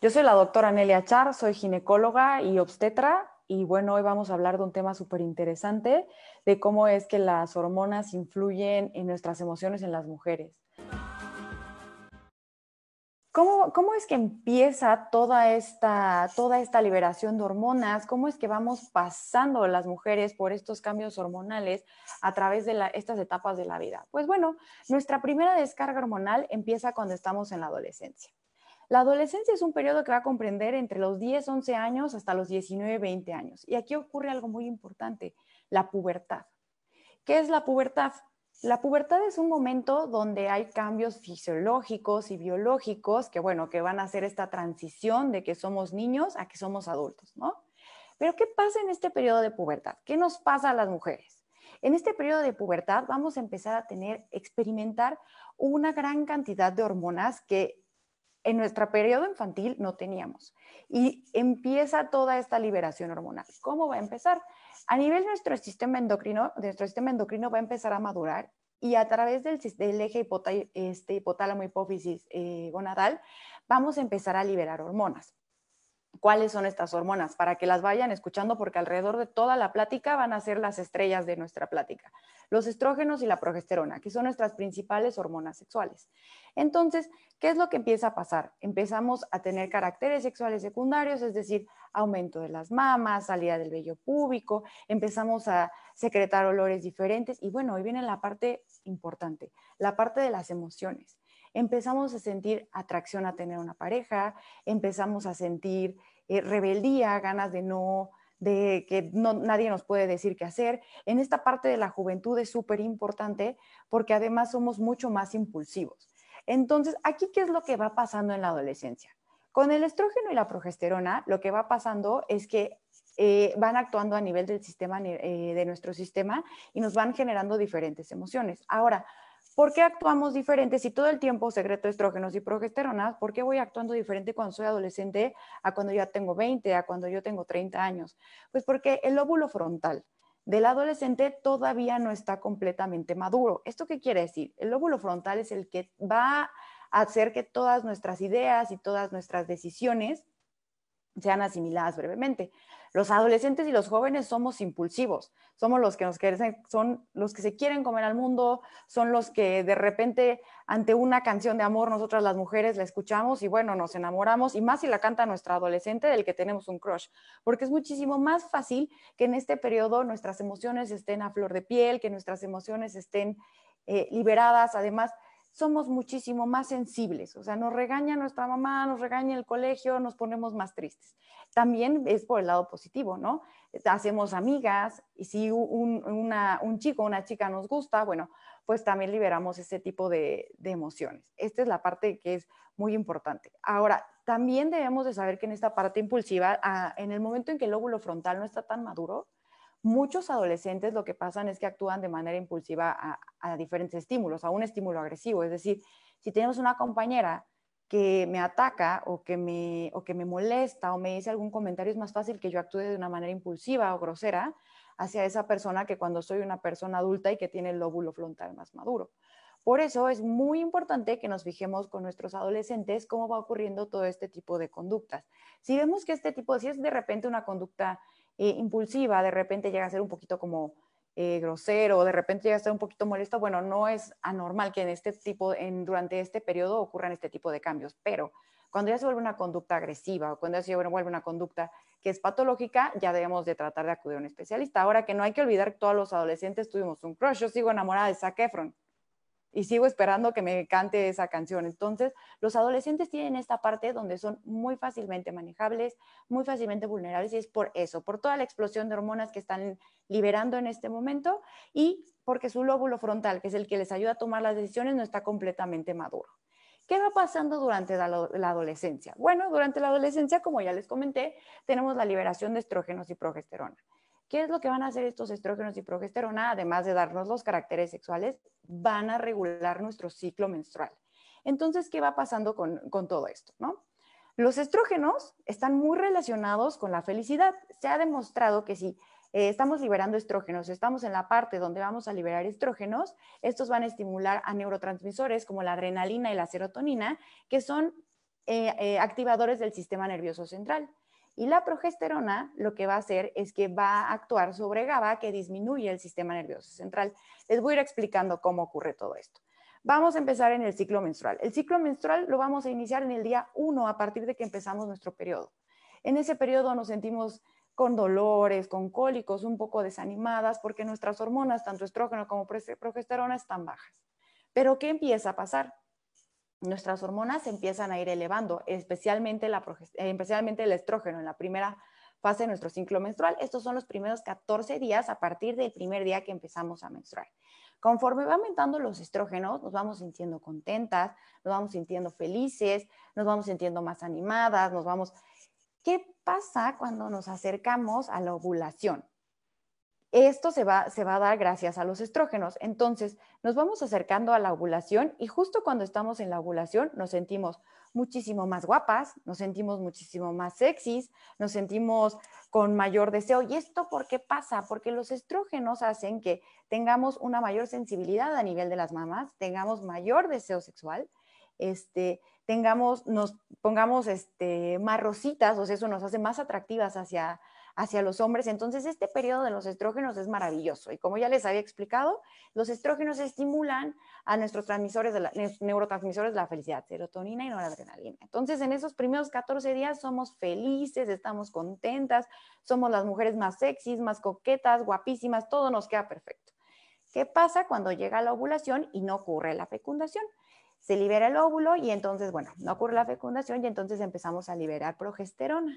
Yo soy la doctora Nelia Char, soy ginecóloga y obstetra y bueno, hoy vamos a hablar de un tema súper interesante, de cómo es que las hormonas influyen en nuestras emociones en las mujeres. ¿Cómo, ¿Cómo, es que empieza toda esta, toda esta liberación de hormonas? ¿Cómo es que vamos pasando las mujeres por estos cambios hormonales a través de estas etapas de la vida? Pues bueno, nuestra primera descarga hormonal empieza cuando estamos en la adolescencia. La adolescencia es un periodo que va a comprender entre los 10, 11 años hasta los 19, 20 años. Y aquí ocurre algo muy importante, la pubertad. ¿Qué es la pubertad? La pubertad es un momento donde hay cambios fisiológicos y biológicos que, bueno, que van a hacer esta transición de que somos niños a que somos adultos, ¿no? Pero ¿qué pasa en este periodo de pubertad? ¿Qué nos pasa a las mujeres? En este periodo de pubertad vamos a empezar a tener, experimentar una gran cantidad de hormonas que en nuestro periodo infantil no teníamos. Y empieza toda esta liberación hormonal. ¿Cómo va a empezar? A nivel de nuestro sistema endocrino, nuestro sistema endocrino va a empezar a madurar y a través del, eje este, hipotálamo hipófisis eh, gonadal vamos a empezar a liberar hormonas cuáles son estas hormonas para que las vayan escuchando porque alrededor de toda la plática van a ser las estrellas de nuestra plática. Los estrógenos y la progesterona, que son nuestras principales hormonas sexuales. Entonces, ¿qué es lo que empieza a pasar? Empezamos a tener caracteres sexuales secundarios, es decir, aumento de las mamas, salida del vello púbico, empezamos a secretar olores diferentes y bueno, hoy viene la parte importante, la parte de las emociones empezamos a sentir atracción a tener una pareja, empezamos a sentir eh, rebeldía, ganas de no, de que no, nadie nos puede decir qué hacer. En esta parte de la juventud es súper importante porque además somos mucho más impulsivos. Entonces, aquí, ¿qué es lo que va pasando en la adolescencia? Con el estrógeno y la progesterona, lo que va pasando es que eh, van actuando a nivel del sistema, eh, de nuestro sistema y nos van generando diferentes emociones. Ahora, ¿Por qué actuamos diferente si todo el tiempo secreto estrógenos y progesterona? ¿Por qué voy actuando diferente cuando soy adolescente a cuando ya tengo 20, a cuando yo tengo 30 años? Pues porque el óvulo frontal del adolescente todavía no está completamente maduro. ¿Esto qué quiere decir? El óvulo frontal es el que va a hacer que todas nuestras ideas y todas nuestras decisiones sean asimiladas brevemente. Los adolescentes y los jóvenes somos impulsivos, somos los que nos quieren, son los que se quieren comer al mundo, son los que de repente ante una canción de amor nosotras las mujeres la escuchamos y bueno, nos enamoramos y más si la canta nuestra adolescente del que tenemos un crush, porque es muchísimo más fácil que en este periodo nuestras emociones estén a flor de piel, que nuestras emociones estén eh, liberadas, además somos muchísimo más sensibles. O sea, nos regaña nuestra mamá, nos regaña el colegio, nos ponemos más tristes. También es por el lado positivo, ¿no? Hacemos amigas y si un, chico o una chica nos gusta, bueno, pues también liberamos ese tipo de, emociones. Esta es la parte que es muy importante. Ahora, también debemos de saber que en esta parte impulsiva, ah, en el momento en que el lóbulo frontal no está tan maduro, muchos adolescentes lo que pasan es que actúan de manera impulsiva a, diferentes estímulos, a un estímulo agresivo. Es decir, si tenemos una compañera que me ataca o que me, o que me molesta o me dice algún comentario, es más fácil que yo actúe de una manera impulsiva o grosera hacia esa persona que cuando soy una persona adulta y que tiene el lóbulo frontal más maduro. Por eso es muy importante que nos fijemos con nuestros adolescentes cómo va ocurriendo todo este tipo de conductas. Si vemos que este tipo, si es de repente una conducta eh, impulsiva, de repente llega a ser un poquito como eh, grosero, de repente llega a ser un poquito molesto, bueno, no es anormal que en este tipo, en, durante este periodo ocurran este tipo de cambios, pero cuando ya se vuelve una conducta agresiva o cuando ya se vuelve una conducta que es patológica, ya debemos de tratar de acudir a un especialista. Ahora que no hay que olvidar que todos los adolescentes tuvimos un crush, yo sigo enamorada de Zac Efron y sigo esperando que me cante esa canción. Entonces, los adolescentes tienen esta parte donde son muy fácilmente manejables, muy fácilmente vulnerables y es por eso, por toda la explosión de hormonas que están liberando en este momento y porque su lóbulo frontal, que es el que les ayuda a tomar las decisiones, no está completamente maduro. ¿Qué va pasando durante la, adolescencia? Bueno, durante la adolescencia, como ya les comenté, tenemos la liberación de estrógenos y progesterona. ¿Qué es lo que van a hacer estos estrógenos y progesterona? Además de darnos los caracteres sexuales, van a regular nuestro ciclo menstrual. Entonces, ¿qué va pasando con, todo esto? ¿no? Los estrógenos están muy relacionados con la felicidad. Se ha demostrado que si eh, estamos liberando estrógenos, estamos en la parte donde vamos a liberar estrógenos, estos van a estimular a neurotransmisores como la adrenalina y la serotonina, que son eh, eh, activadores del sistema nervioso central. Y la progesterona lo que va a hacer es que va a actuar sobre GABA, que disminuye el sistema nervioso central. Les voy a ir explicando cómo ocurre todo esto. Vamos a empezar en el ciclo menstrual. El ciclo menstrual lo vamos a iniciar en el día 1 a partir de que empezamos nuestro periodo. En ese periodo nos sentimos con dolores, con cólicos, un poco desanimadas, porque nuestras hormonas, tanto estrógeno como progesterona, están bajas. Pero ¿qué empieza a pasar? Nuestras hormonas empiezan a ir elevando, especialmente, la especialmente el estrógeno en la primera fase de nuestro ciclo menstrual. Estos son los primeros 14 días a partir del primer día que empezamos a menstruar. Conforme va aumentando los estrógenos, nos vamos sintiendo contentas, nos vamos sintiendo felices, nos vamos sintiendo más animadas, nos vamos ¿Qué pasa cuando nos acercamos a la ovulación? Esto se va, se va a dar gracias a los estrógenos. Entonces, nos vamos acercando a la ovulación y justo cuando estamos en la ovulación nos sentimos muchísimo más guapas, nos sentimos muchísimo más sexys, nos sentimos con mayor deseo. ¿Y esto por qué pasa? Porque los estrógenos hacen que tengamos una mayor sensibilidad a nivel de las mamas, tengamos mayor deseo sexual, este, tengamos, nos pongamos este, más rositas, o sea, eso nos hace más atractivas hacia, hacia los hombres. Entonces, este periodo de los estrógenos es maravilloso. Y como ya les había explicado, los estrógenos estimulan a nuestros transmisores de la, neurotransmisores de la felicidad, serotonina y noradrenalina. Entonces, en esos primeros 14 días somos felices, estamos contentas, somos las mujeres más sexys, más coquetas, guapísimas, todo nos queda perfecto. ¿Qué pasa cuando llega la ovulación y no ocurre la fecundación? se libera el óvulo y entonces, bueno, no ocurre la fecundación y entonces empezamos a liberar progesterona.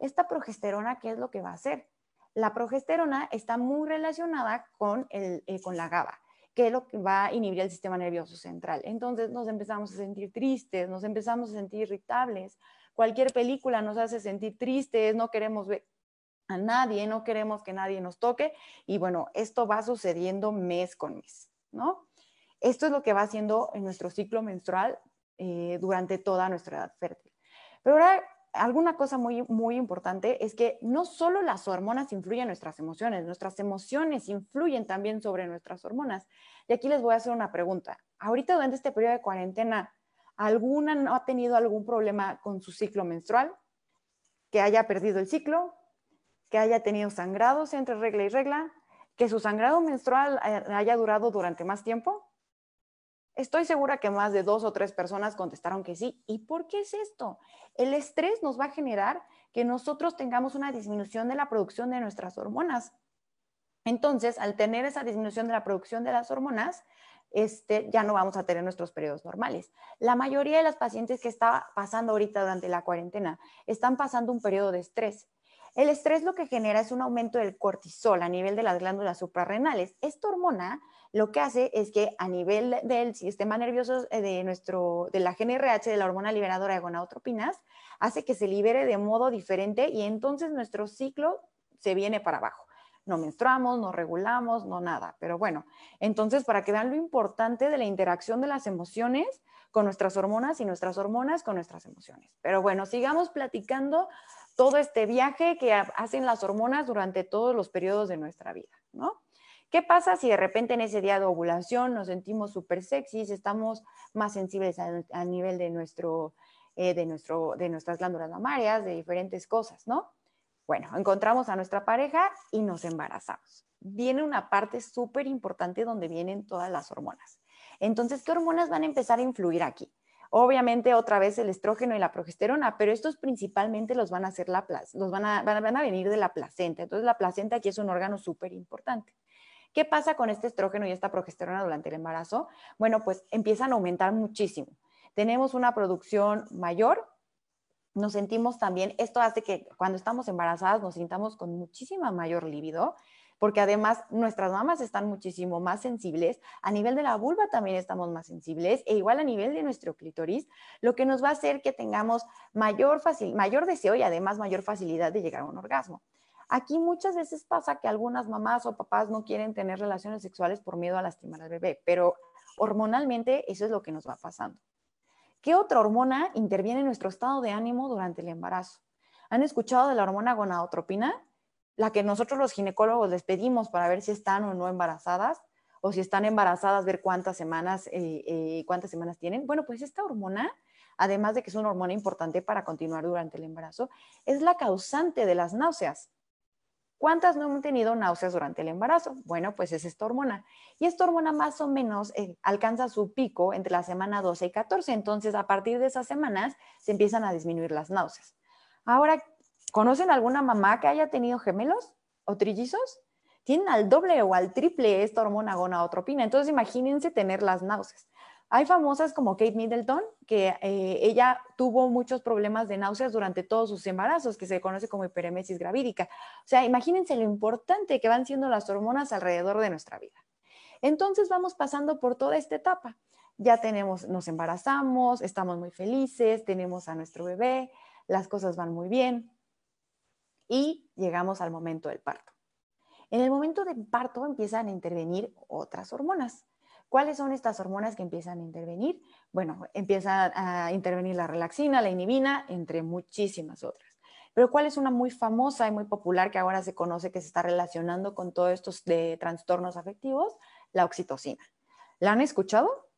Esta progesterona, ¿qué es lo que va a hacer? La progesterona está muy relacionada con, el, eh, con la GABA, que es lo que va a inhibir el sistema nervioso central. Entonces nos empezamos a sentir tristes, nos empezamos a sentir irritables. Cualquier película nos hace sentir tristes, no queremos ver a nadie, no queremos que nadie nos toque. Y bueno, esto va sucediendo mes con mes, ¿no? Esto es lo que va haciendo en nuestro ciclo menstrual eh, durante toda nuestra edad fértil. Pero ahora, alguna cosa muy, muy importante es que no solo las hormonas influyen en nuestras emociones, nuestras emociones influyen también sobre nuestras hormonas. Y aquí les voy a hacer una pregunta. Ahorita durante este periodo de cuarentena, ¿alguna no ha tenido algún problema con su ciclo menstrual? ¿Que haya perdido el ciclo? ¿Que haya tenido sangrados entre regla y regla? ¿Que su sangrado menstrual haya durado durante más tiempo? Estoy segura que más de dos o tres personas contestaron que sí. ¿Y por qué es esto? El estrés nos va a generar que nosotros tengamos una disminución de la producción de nuestras hormonas. Entonces, al tener esa disminución de la producción de las hormonas, este, ya no vamos a tener nuestros periodos normales. La mayoría de las pacientes que está pasando ahorita durante la cuarentena están pasando un periodo de estrés. El estrés lo que genera es un aumento del cortisol a nivel de las glándulas suprarrenales. Esta hormona lo que hace es que a nivel del sistema nervioso eh, de, nuestro, de la GNRH, de la hormona liberadora de gonadotropinas, hace que se libere de modo diferente y entonces nuestro ciclo se viene para abajo. No menstruamos, no regulamos, no nada. Pero bueno, entonces para que vean lo importante de la interacción de las emociones con nuestras hormonas y nuestras hormonas con nuestras emociones. Pero bueno, sigamos platicando todo este viaje que hacen las hormonas durante todos los periodos de nuestra vida, ¿no? ¿Qué pasa si de repente en ese día de ovulación nos sentimos súper sexys, estamos más sensibles a, nivel de, nuestro, eh, de, nuestro, de nuestras glándulas mamarias, de diferentes cosas, ¿no? Bueno, encontramos a nuestra pareja y nos embarazamos. Viene una parte súper importante donde vienen todas las hormonas. Entonces, ¿qué hormonas van a empezar a influir aquí? Obviamente, otra vez el estrógeno y la progesterona, pero estos principalmente los van a hacer la los van a, van a venir de la placenta. Entonces, la placenta aquí es un órgano súper importante. ¿Qué pasa con este estrógeno y esta progesterona durante el embarazo? Bueno, pues empiezan a aumentar muchísimo. Tenemos una producción mayor, nos sentimos también, esto hace que cuando estamos embarazadas nos sintamos con muchísima mayor libido, porque además nuestras mamas están muchísimo más sensibles, a nivel de la vulva también estamos más sensibles, e igual a nivel de nuestro clítoris, lo que nos va a hacer que tengamos mayor, mayor deseo y además mayor facilidad de llegar a un orgasmo. Aquí muchas veces pasa que algunas mamás o papás no quieren tener relaciones sexuales por miedo a lastimar al bebé, pero hormonalmente eso es lo que nos va pasando. ¿Qué otra hormona interviene en nuestro estado de ánimo durante el embarazo? ¿Han escuchado de la hormona gonadotropina? La que nosotros los ginecólogos les pedimos para ver si están o no embarazadas. o si están embarazadas, ver cuántas semanas, eh, eh, cuántas semanas tienen. Bueno, pues esta hormona, además de que es una hormona importante para continuar durante el embarazo, es la causante de las náuseas. ¿Cuántas no han tenido náuseas durante el embarazo? Bueno, pues es esta hormona. Y esta hormona más o menos eh, alcanza su pico entre la semana 12 y 14. Entonces, a partir de esas semanas se empiezan a disminuir las náuseas. Ahora, ¿conocen alguna mamá que haya tenido gemelos o trillizos? Tienen al doble o al triple esta hormona gonadotropina. Entonces, imagínense tener las náuseas. Hay famosas como Kate Middleton, que eh, ella tuvo muchos problemas de náuseas durante todos sus embarazos, que se conoce como hiperemesis gravídica. O sea, imagínense lo importante que van siendo las hormonas alrededor de nuestra vida. Entonces vamos pasando por toda esta etapa. Ya tenemos, nos embarazamos, estamos muy felices, tenemos a nuestro bebé, las cosas van muy bien y llegamos al momento del parto. En el momento del parto empiezan a intervenir otras hormonas. ¿Cuáles son estas hormonas que empiezan a intervenir? Bueno, empieza a intervenir la relaxina, la inhibina, entre muchísimas otras. Pero ¿cuál es una muy famosa y muy popular que ahora se conoce que se está relacionando con todos estos de trastornos afectivos? La oxitocina. ¿La han escuchado?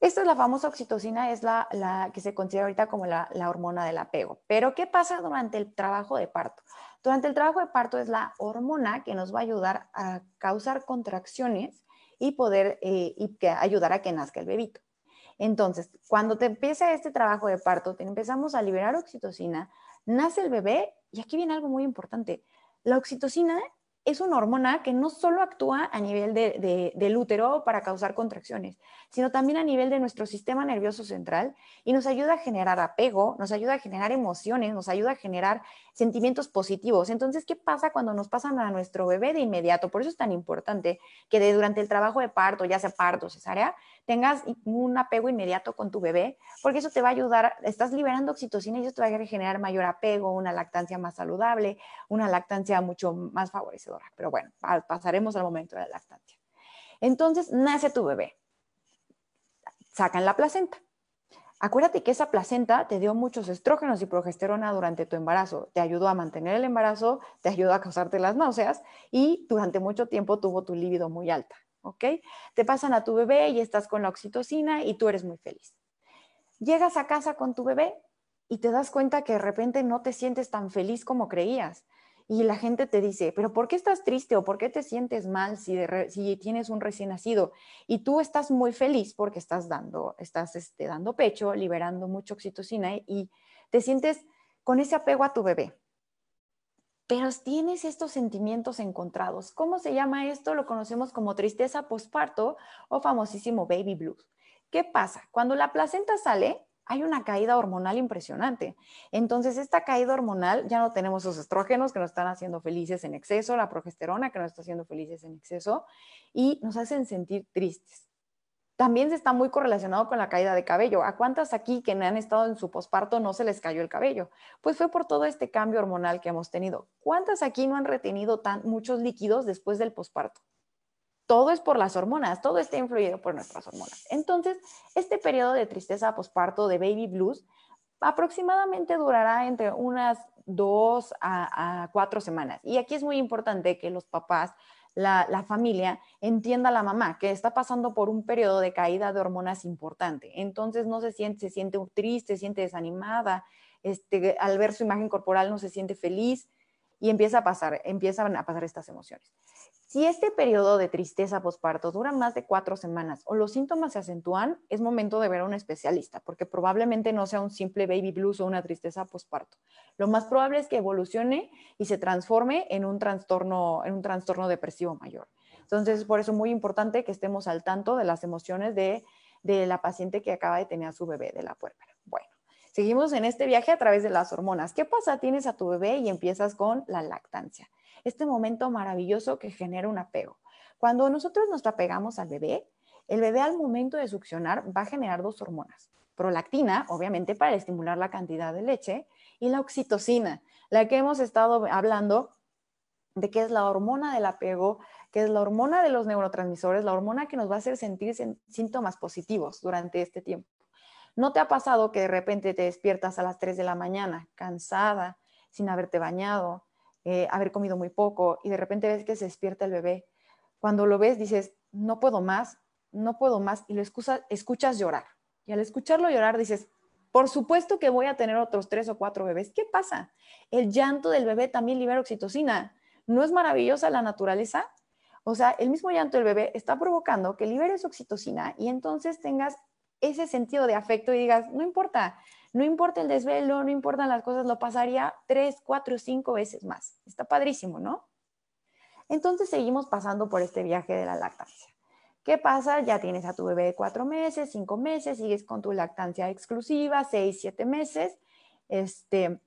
Esta es la famosa oxitocina, es la, que se considera ahorita como la, hormona del apego. Pero ¿qué pasa durante el trabajo de parto? Durante el trabajo de parto es la hormona que nos va a ayudar a causar contracciones y poder eh, y que ayudar a que nazca el bebito. Entonces, cuando te empieza este trabajo de parto, te empezamos a liberar oxitocina, nace el bebé y aquí viene algo muy importante. La oxitocina es una hormona que no solo actúa a nivel del útero para causar contracciones, sino también a nivel de nuestro sistema nervioso central y nos ayuda a generar apego, nos ayuda a generar emociones, nos ayuda a generar sentimientos positivos. Entonces, ¿qué pasa cuando nos pasan a nuestro bebé de inmediato? Por eso es tan importante que durante el trabajo de parto, ya sea parto, cesárea, tengas un apego inmediato con tu bebé, porque eso te va a ayudar, estás liberando oxitocina y eso te va a generar mayor apego, una lactancia más saludable, una lactancia mucho más favorecedora. Pero bueno, pasaremos al momento de la lactancia. Entonces, nace tu bebé. Sacan la placenta. Acuérdate que esa placenta te dio muchos estrógenos y progesterona durante tu embarazo. Te ayudó a mantener el embarazo, te ayudó a causarte las náuseas y durante mucho tiempo tuvo tu líbido muy alta. ¿Ok? Te pasan a tu bebé y estás con la oxitocina y tú eres muy feliz. Llegas a casa con tu bebé y te das cuenta que de repente no te sientes tan feliz como creías. Y la gente te dice, pero ¿por qué estás triste o por qué te sientes mal si, tienes un recién nacido? Y tú estás muy feliz porque estás dando, estás este, dando pecho, liberando mucha oxitocina y te sientes con ese apego a tu bebé pero tienes estos sentimientos encontrados. ¿Cómo se llama esto? Lo conocemos como tristeza postparto o famosísimo baby blues. ¿Qué pasa? Cuando la placenta sale, hay una caída hormonal impresionante. Entonces, esta caída hormonal ya no tenemos esos estrógenos que nos están haciendo felices en exceso, la progesterona que nos está haciendo felices en exceso y nos hacen sentir tristes también se está muy correlacionado con la caída de cabello. ¿A cuántas aquí que han estado en su posparto no se les cayó el cabello? Pues fue por todo este cambio hormonal que hemos tenido. ¿Cuántas aquí no han retenido tan, muchos líquidos después del posparto? Todo es por las hormonas, todo está influido por nuestras hormonas. Entonces, este periodo de tristeza posparto de baby blues aproximadamente durará entre unas dos a, a cuatro semanas. Y aquí es muy importante que los papás la, familia entienda a la mamá que está pasando por un periodo de caída de hormonas importante. Entonces no se siente, se siente triste, se siente desanimada, este, al ver su imagen corporal no se siente feliz y empieza a pasar, empiezan a pasar estas emociones. Si este periodo de tristeza posparto dura más de cuatro semanas o los síntomas se acentúan, es momento de ver a un especialista, porque probablemente no sea un simple baby blues o una tristeza posparto. Lo más probable es que evolucione y se transforme en un trastorno, en un trastorno depresivo mayor. Entonces, por eso es muy importante que estemos al tanto de las emociones de, de la paciente que acaba de tener a su bebé de la puerpera. Seguimos en este viaje a través de las hormonas. ¿Qué pasa? Tienes a tu bebé y empiezas con la lactancia este momento maravilloso que genera un apego. Cuando nosotros nos apegamos al bebé, el bebé al momento de succionar va a generar dos hormonas. Prolactina, obviamente para estimular la cantidad de leche, y la oxitocina, la que hemos estado hablando de que es la hormona del apego, que es la hormona de los neurotransmisores, la hormona que nos va a hacer sentir síntomas positivos durante este tiempo. ¿No te ha pasado que de repente te despiertas a las 3 de la mañana, cansada, sin haberte bañado, eh, haber comido muy poco y de repente ves que se despierta el bebé. cuando lo ves dices, no puedo más, no puedo más, y lo escuchas llorar. Y al escucharlo llorar dices, por supuesto que voy a tener otros tres o cuatro bebés. ¿Qué pasa? El llanto del bebé también libera oxitocina. ¿No es maravillosa la naturaleza? O sea, el mismo llanto del bebé está provocando que liberes oxitocina y entonces tengas ese sentido de afecto y digas, no importa, no importa el desvelo, no importan las cosas, lo pasaría tres, cuatro, cinco veces más. Está padrísimo, ¿no? Entonces seguimos pasando por este viaje de la lactancia. ¿Qué pasa? Ya tienes a tu bebé de cuatro meses, cinco meses, sigues con tu lactancia exclusiva, seis, siete meses, este,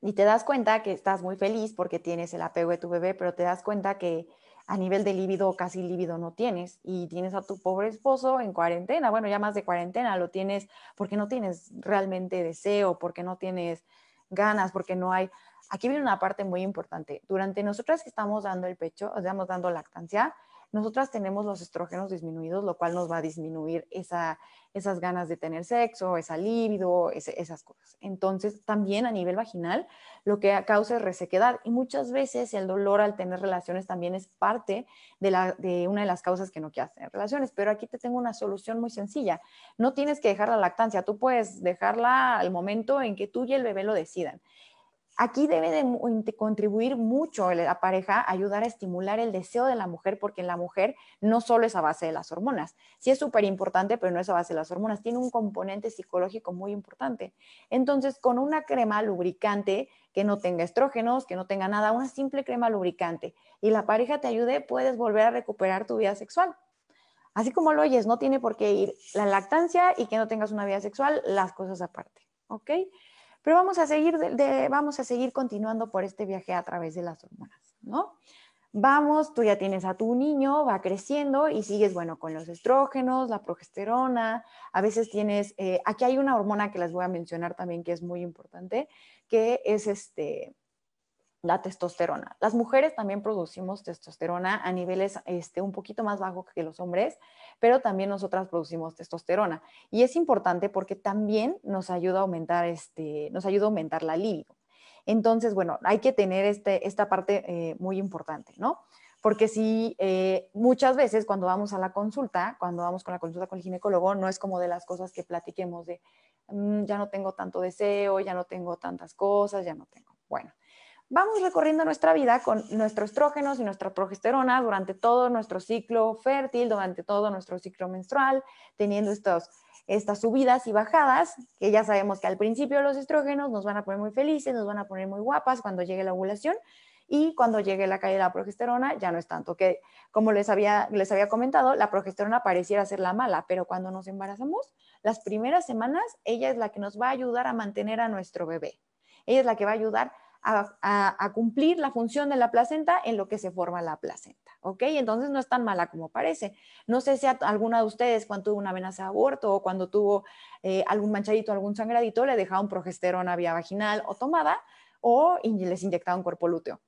y te das cuenta que estás muy feliz porque tienes el apego de tu bebé, pero te das cuenta que a nivel de líbido casi líbido no tienes y tienes a tu pobre esposo en cuarentena, bueno, ya más de cuarentena, lo tienes porque no tienes realmente deseo, porque no tienes ganas, porque no hay... Aquí viene una parte muy importante. Durante nosotras que estamos dando el pecho, estamos dando lactancia, nosotras tenemos los estrógenos disminuidos, lo cual nos va a disminuir esa, esas ganas de tener sexo, esa libido, esas cosas. Entonces, también a nivel vaginal, lo que causa es resequedad y muchas veces el dolor al tener relaciones también es parte de, la, de una de las causas que no quieras tener relaciones. Pero aquí te tengo una solución muy sencilla. No tienes que dejar la lactancia, tú puedes dejarla al momento en que tú y el bebé lo decidan. Aquí debe de contribuir mucho la pareja, ayudar a estimular el deseo de la mujer, porque la mujer no solo es a base de las hormonas. Sí es súper importante, pero no es a base de las hormonas. Tiene un componente psicológico muy importante. Entonces, con una crema lubricante que no tenga estrógenos, que no tenga nada, una simple crema lubricante, y la pareja te ayude, puedes volver a recuperar tu vida sexual. Así como lo oyes, no tiene por qué ir la lactancia y que no tengas una vida sexual, las cosas aparte. ¿Ok? Pero vamos a seguir, vamos a seguir continuando por este viaje a través de las hormonas, ¿no? Vamos, tú ya tienes a tu niño, va creciendo y sigues, bueno, con los estrógenos, la progesterona, a veces tienes, eh, aquí hay una hormona que les voy a mencionar también que es muy importante, que es este, la testosterona. Las mujeres también producimos testosterona a niveles este, un poquito más bajos que los hombres, pero también nosotras producimos testosterona. Y es importante porque también nos ayuda a aumentar, este, nos ayuda a aumentar la libido. Entonces, bueno, hay que tener este, esta parte eh, muy importante, ¿no? Porque si eh, muchas veces cuando vamos a la consulta, cuando vamos con la consulta con el ginecólogo, no es como de las cosas que platiquemos de, mm, ya no tengo tanto deseo, ya no tengo tantas cosas, ya no tengo. Bueno, vamos recorriendo nuestra vida con nuestros estrógenos y nuestra progesterona durante todo nuestro ciclo fértil, durante todo nuestro ciclo menstrual, teniendo estos, estas subidas y bajadas, que ya sabemos que al principio los estrógenos nos van a poner muy felices, nos van a poner muy guapas cuando llegue la ovulación y cuando llegue la caída de la progesterona ya no es tanto, que como les había, les había comentado, la progesterona pareciera ser la mala, pero cuando nos embarazamos, las primeras semanas, ella es la que nos va a ayudar a mantener a nuestro bebé. Ella es la que va a ayudar a, cumplir la función de la placenta en lo que se forma la placenta, ¿ok? Entonces no es tan mala como parece. No sé si a alguna de ustedes cuando tuvo una amenaza de aborto o cuando tuvo eh, algún manchadito, algún sangradito, le dejaron progesterona vía vaginal o tomada o les inyectaron cuerpo lúteo.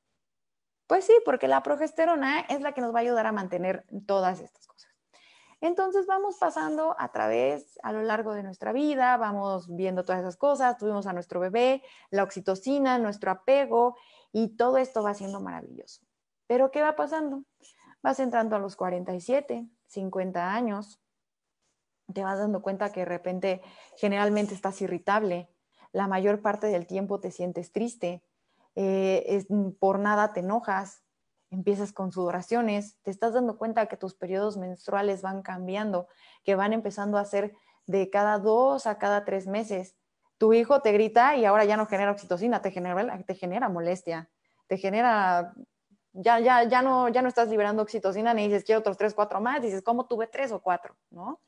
Pues sí, porque la progesterona es la que nos va a ayudar a mantener todas estas cosas. Entonces vamos pasando a través, a lo largo de nuestra vida, vamos viendo todas esas cosas, tuvimos a nuestro bebé, la oxitocina, nuestro apego y todo esto va siendo maravilloso. Pero ¿qué va pasando? Vas entrando a los 47, 50 años, te vas dando cuenta que de repente generalmente estás irritable, la mayor parte del tiempo te sientes triste, eh, por nada te enojas, empiezas con sudoraciones, te estás dando cuenta que tus periodos menstruales van cambiando, que van empezando a ser de cada dos a cada tres meses. Tu hijo te grita y ahora ya no genera oxitocina, te genera, te genera molestia, te genera, ya, ya, ya, no, ya no estás liberando oxitocina ni dices quiero otros tres, cuatro más, dices ¿cómo tuve tres o cuatro? ¿No?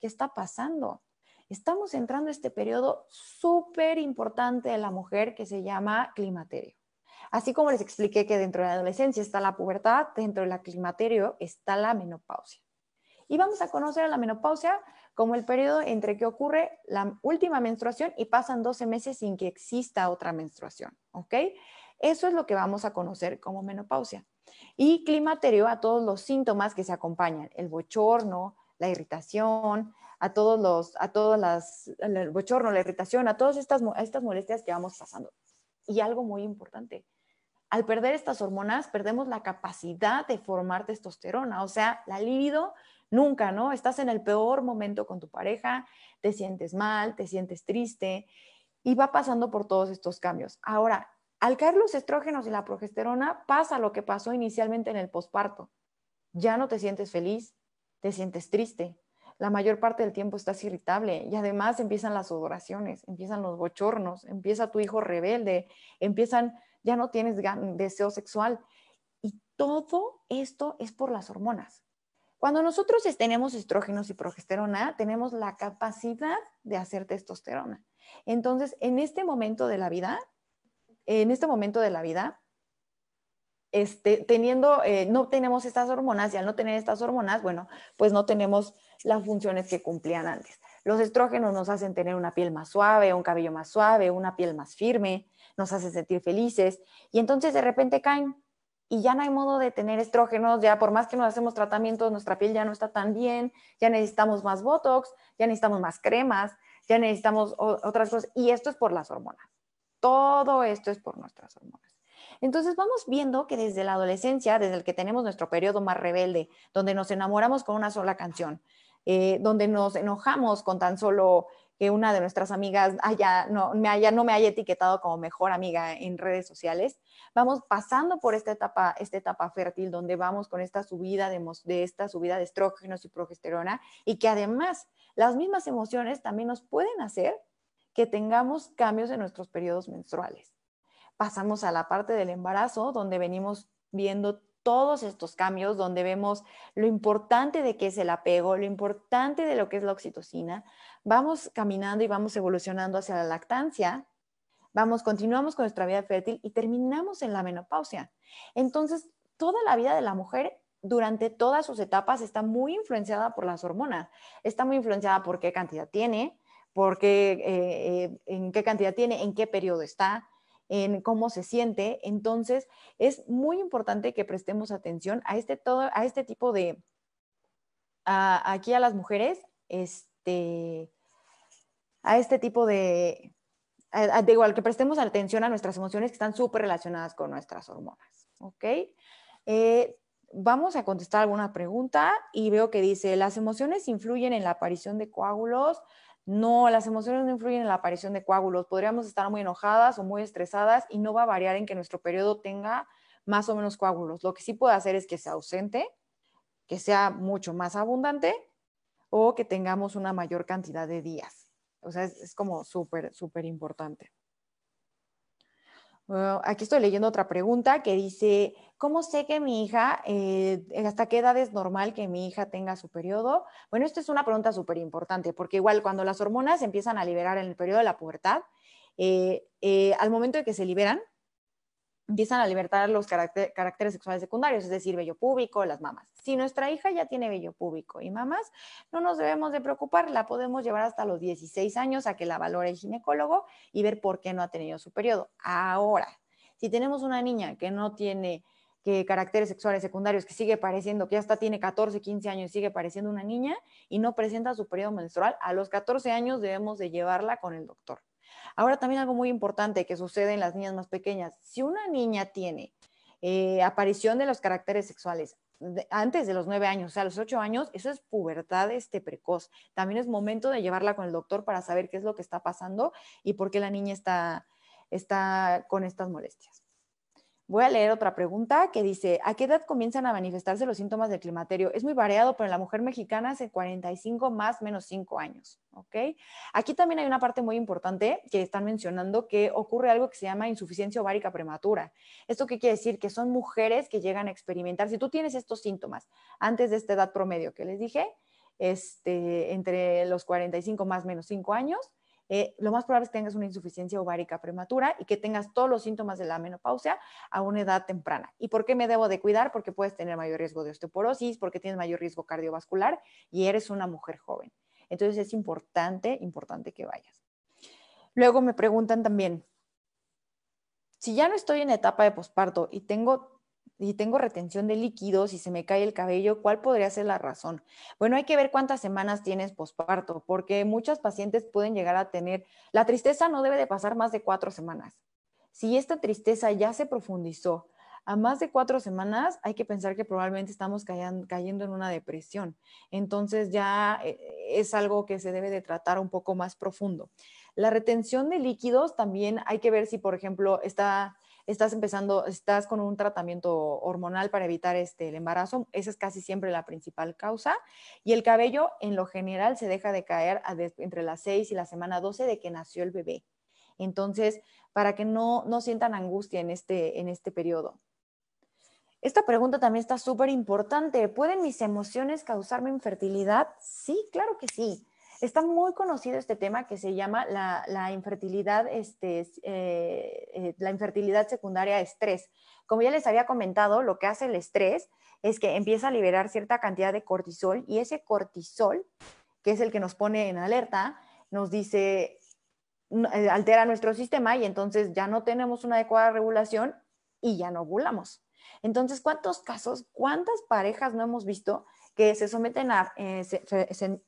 ¿Qué está pasando? Estamos entrando a este periodo súper importante de la mujer que se llama climaterio. Así como les expliqué que dentro de la adolescencia está la pubertad, dentro del climaterio está la menopausia. Y vamos a conocer a la menopausia como el periodo entre que ocurre la última menstruación y pasan 12 meses sin que exista otra menstruación, ¿ok? Eso es lo que vamos a conocer como menopausia. Y climaterio a todos los síntomas que se acompañan, el bochorno, la irritación, a todos los, a todas las, el bochorno, la irritación, a todas estas, estas molestias que vamos pasando. Y algo muy importante, al perder estas hormonas, perdemos la capacidad de formar testosterona, o sea, la libido nunca, ¿no? Estás en el peor momento con tu pareja, te sientes mal, te sientes triste y va pasando por todos estos cambios. Ahora, al caer los estrógenos y la progesterona, pasa lo que pasó inicialmente en el posparto. Ya no te sientes feliz, te sientes triste, la mayor parte del tiempo estás irritable y además empiezan las sudoraciones, empiezan los bochornos, empieza tu hijo rebelde, empiezan, ya no tienes deseo sexual. Y todo esto es por las hormonas. Cuando nosotros tenemos estrógenos y progesterona, tenemos la capacidad de hacer testosterona. Entonces, en este momento de la vida, en este momento de la vida, este, teniendo, eh, no tenemos estas hormonas y al no tener estas hormonas, bueno, pues no tenemos las funciones que cumplían antes. Los estrógenos nos hacen tener una piel más suave, un cabello más suave, una piel más firme, nos hacen sentir felices y entonces de repente caen y ya no hay modo de tener estrógenos, ya por más que nos hacemos tratamientos, nuestra piel ya no está tan bien, ya necesitamos más botox, ya necesitamos más cremas, ya necesitamos otras cosas y esto es por las hormonas. Todo esto es por nuestras hormonas. Entonces vamos viendo que desde la adolescencia, desde el que tenemos nuestro periodo más rebelde, donde nos enamoramos con una sola canción, eh, donde nos enojamos con tan solo que una de nuestras amigas haya, no, me haya, etiquetado como mejor amiga en redes sociales, vamos pasando por esta etapa, esta etapa fértil donde vamos con esta subida de, de esta subida de estrógenos y progesterona y que además las mismas emociones también nos pueden hacer que tengamos cambios en nuestros periodos menstruales pasamos a la parte del embarazo, donde venimos viendo todos estos cambios, donde vemos lo importante de qué es el apego, lo importante de lo que es la oxitocina. Vamos caminando y vamos evolucionando hacia la lactancia. Vamos, continuamos con nuestra vida fértil y terminamos en la menopausia. Entonces, toda la vida de la mujer durante todas sus etapas está muy influenciada por las hormonas. Está muy influenciada por qué cantidad tiene, por qué, eh, eh, en qué cantidad tiene, en qué periodo está, en cómo se siente. Entonces, es muy importante que prestemos atención a este, todo, a este tipo de, aquí a las mujeres, este, a este tipo de, de igual que prestemos atención a nuestras emociones que están súper relacionadas con nuestras hormonas. ¿Ok? Eh, vamos a contestar alguna pregunta y veo que dice, ¿las emociones influyen en la aparición de coágulos? No, las emociones no influyen en la aparición de coágulos. Podríamos estar muy enojadas o muy estresadas y no va a variar en que nuestro periodo tenga más o menos coágulos. Lo que sí puede hacer es que sea ausente, que sea mucho más abundante o que tengamos una mayor cantidad de días. O sea, es, como súper, súper importante aquí estoy leyendo otra pregunta que dice, ¿cómo sé que mi hija, eh, hasta qué edad es normal que mi hija tenga su periodo? Bueno, esta es una pregunta súper importante, porque igual cuando las hormonas empiezan a liberar en el periodo de la pubertad, eh, eh, al momento de que se liberan, empiezan a libertar los caracteres sexuales secundarios, es decir, vello púbico, las mamas. Si nuestra hija ya tiene vello púbico y mamas, no nos debemos de preocupar, la podemos llevar hasta los 16 años a que la valore el ginecólogo y ver por qué no ha tenido su periodo. Ahora, si tenemos una niña que no tiene que caracteres sexuales secundarios, que sigue pareciendo, que ya hasta tiene 14, 15 años y sigue pareciendo una niña y no presenta su periodo menstrual, a los 14 años debemos de llevarla con el doctor. Ahora también algo muy importante que sucede en las niñas más pequeñas. Si una niña tiene eh, aparición de los caracteres sexuales antes de los nueve años, o sea, a los ocho años, eso es pubertad este, precoz. También es momento de llevarla con el doctor para saber qué es lo que está pasando y por qué la niña está, está con estas molestias. Voy a leer otra pregunta que dice, ¿a qué edad comienzan a manifestarse los síntomas del climaterio? Es muy variado, pero en la mujer mexicana es 45 más menos 5 años, ¿ok? Aquí también hay una parte muy importante que están mencionando que ocurre algo que se llama insuficiencia ovárica prematura. ¿Esto qué quiere decir? Que son mujeres que llegan a experimentar, si tú tienes estos síntomas antes de esta edad promedio que les dije, este, entre los 45 más menos 5 años, eh, lo más probable es que tengas una insuficiencia ovárica prematura y que tengas todos los síntomas de la menopausia a una edad temprana. ¿Y por qué me debo de cuidar? Porque puedes tener mayor riesgo de osteoporosis, porque tienes mayor riesgo cardiovascular y eres una mujer joven. Entonces es importante, importante que vayas. Luego me preguntan también, si ya no estoy en etapa de posparto y tengo y tengo retención de líquidos y se me cae el cabello, ¿cuál podría ser la razón? Bueno, hay que ver cuántas semanas tienes posparto, porque muchas pacientes pueden llegar a tener, la tristeza no debe de pasar más de cuatro semanas. Si esta tristeza ya se profundizó a más de cuatro semanas, hay que pensar que probablemente estamos cayendo en una depresión. Entonces ya eh, es algo que se debe de tratar un poco más profundo. La retención de líquidos también hay que ver si, por ejemplo, está estás empezando, estás con un tratamiento hormonal para evitar este, el embarazo, esa es casi siempre la principal causa. Y el cabello en lo general se deja de caer entre las 6 y la semana 12 de que nació el bebé. Entonces, para que no, no sientan angustia en este, en este periodo. Esta pregunta también está súper importante. ¿Pueden mis emociones causarme infertilidad? Sí, claro que sí. Está muy conocido este tema que se llama la, infertilidad, este, eh, eh, la infertilidad secundaria estrés. Como ya les había comentado, lo que hace el estrés es que empieza a liberar cierta cantidad de cortisol y ese cortisol, que es el que nos pone en alerta, nos dice, eh, altera nuestro sistema y entonces ya no tenemos una adecuada regulación y ya no ovulamos. Entonces, ¿cuántos casos, cuántas parejas no hemos visto que se someten a eh,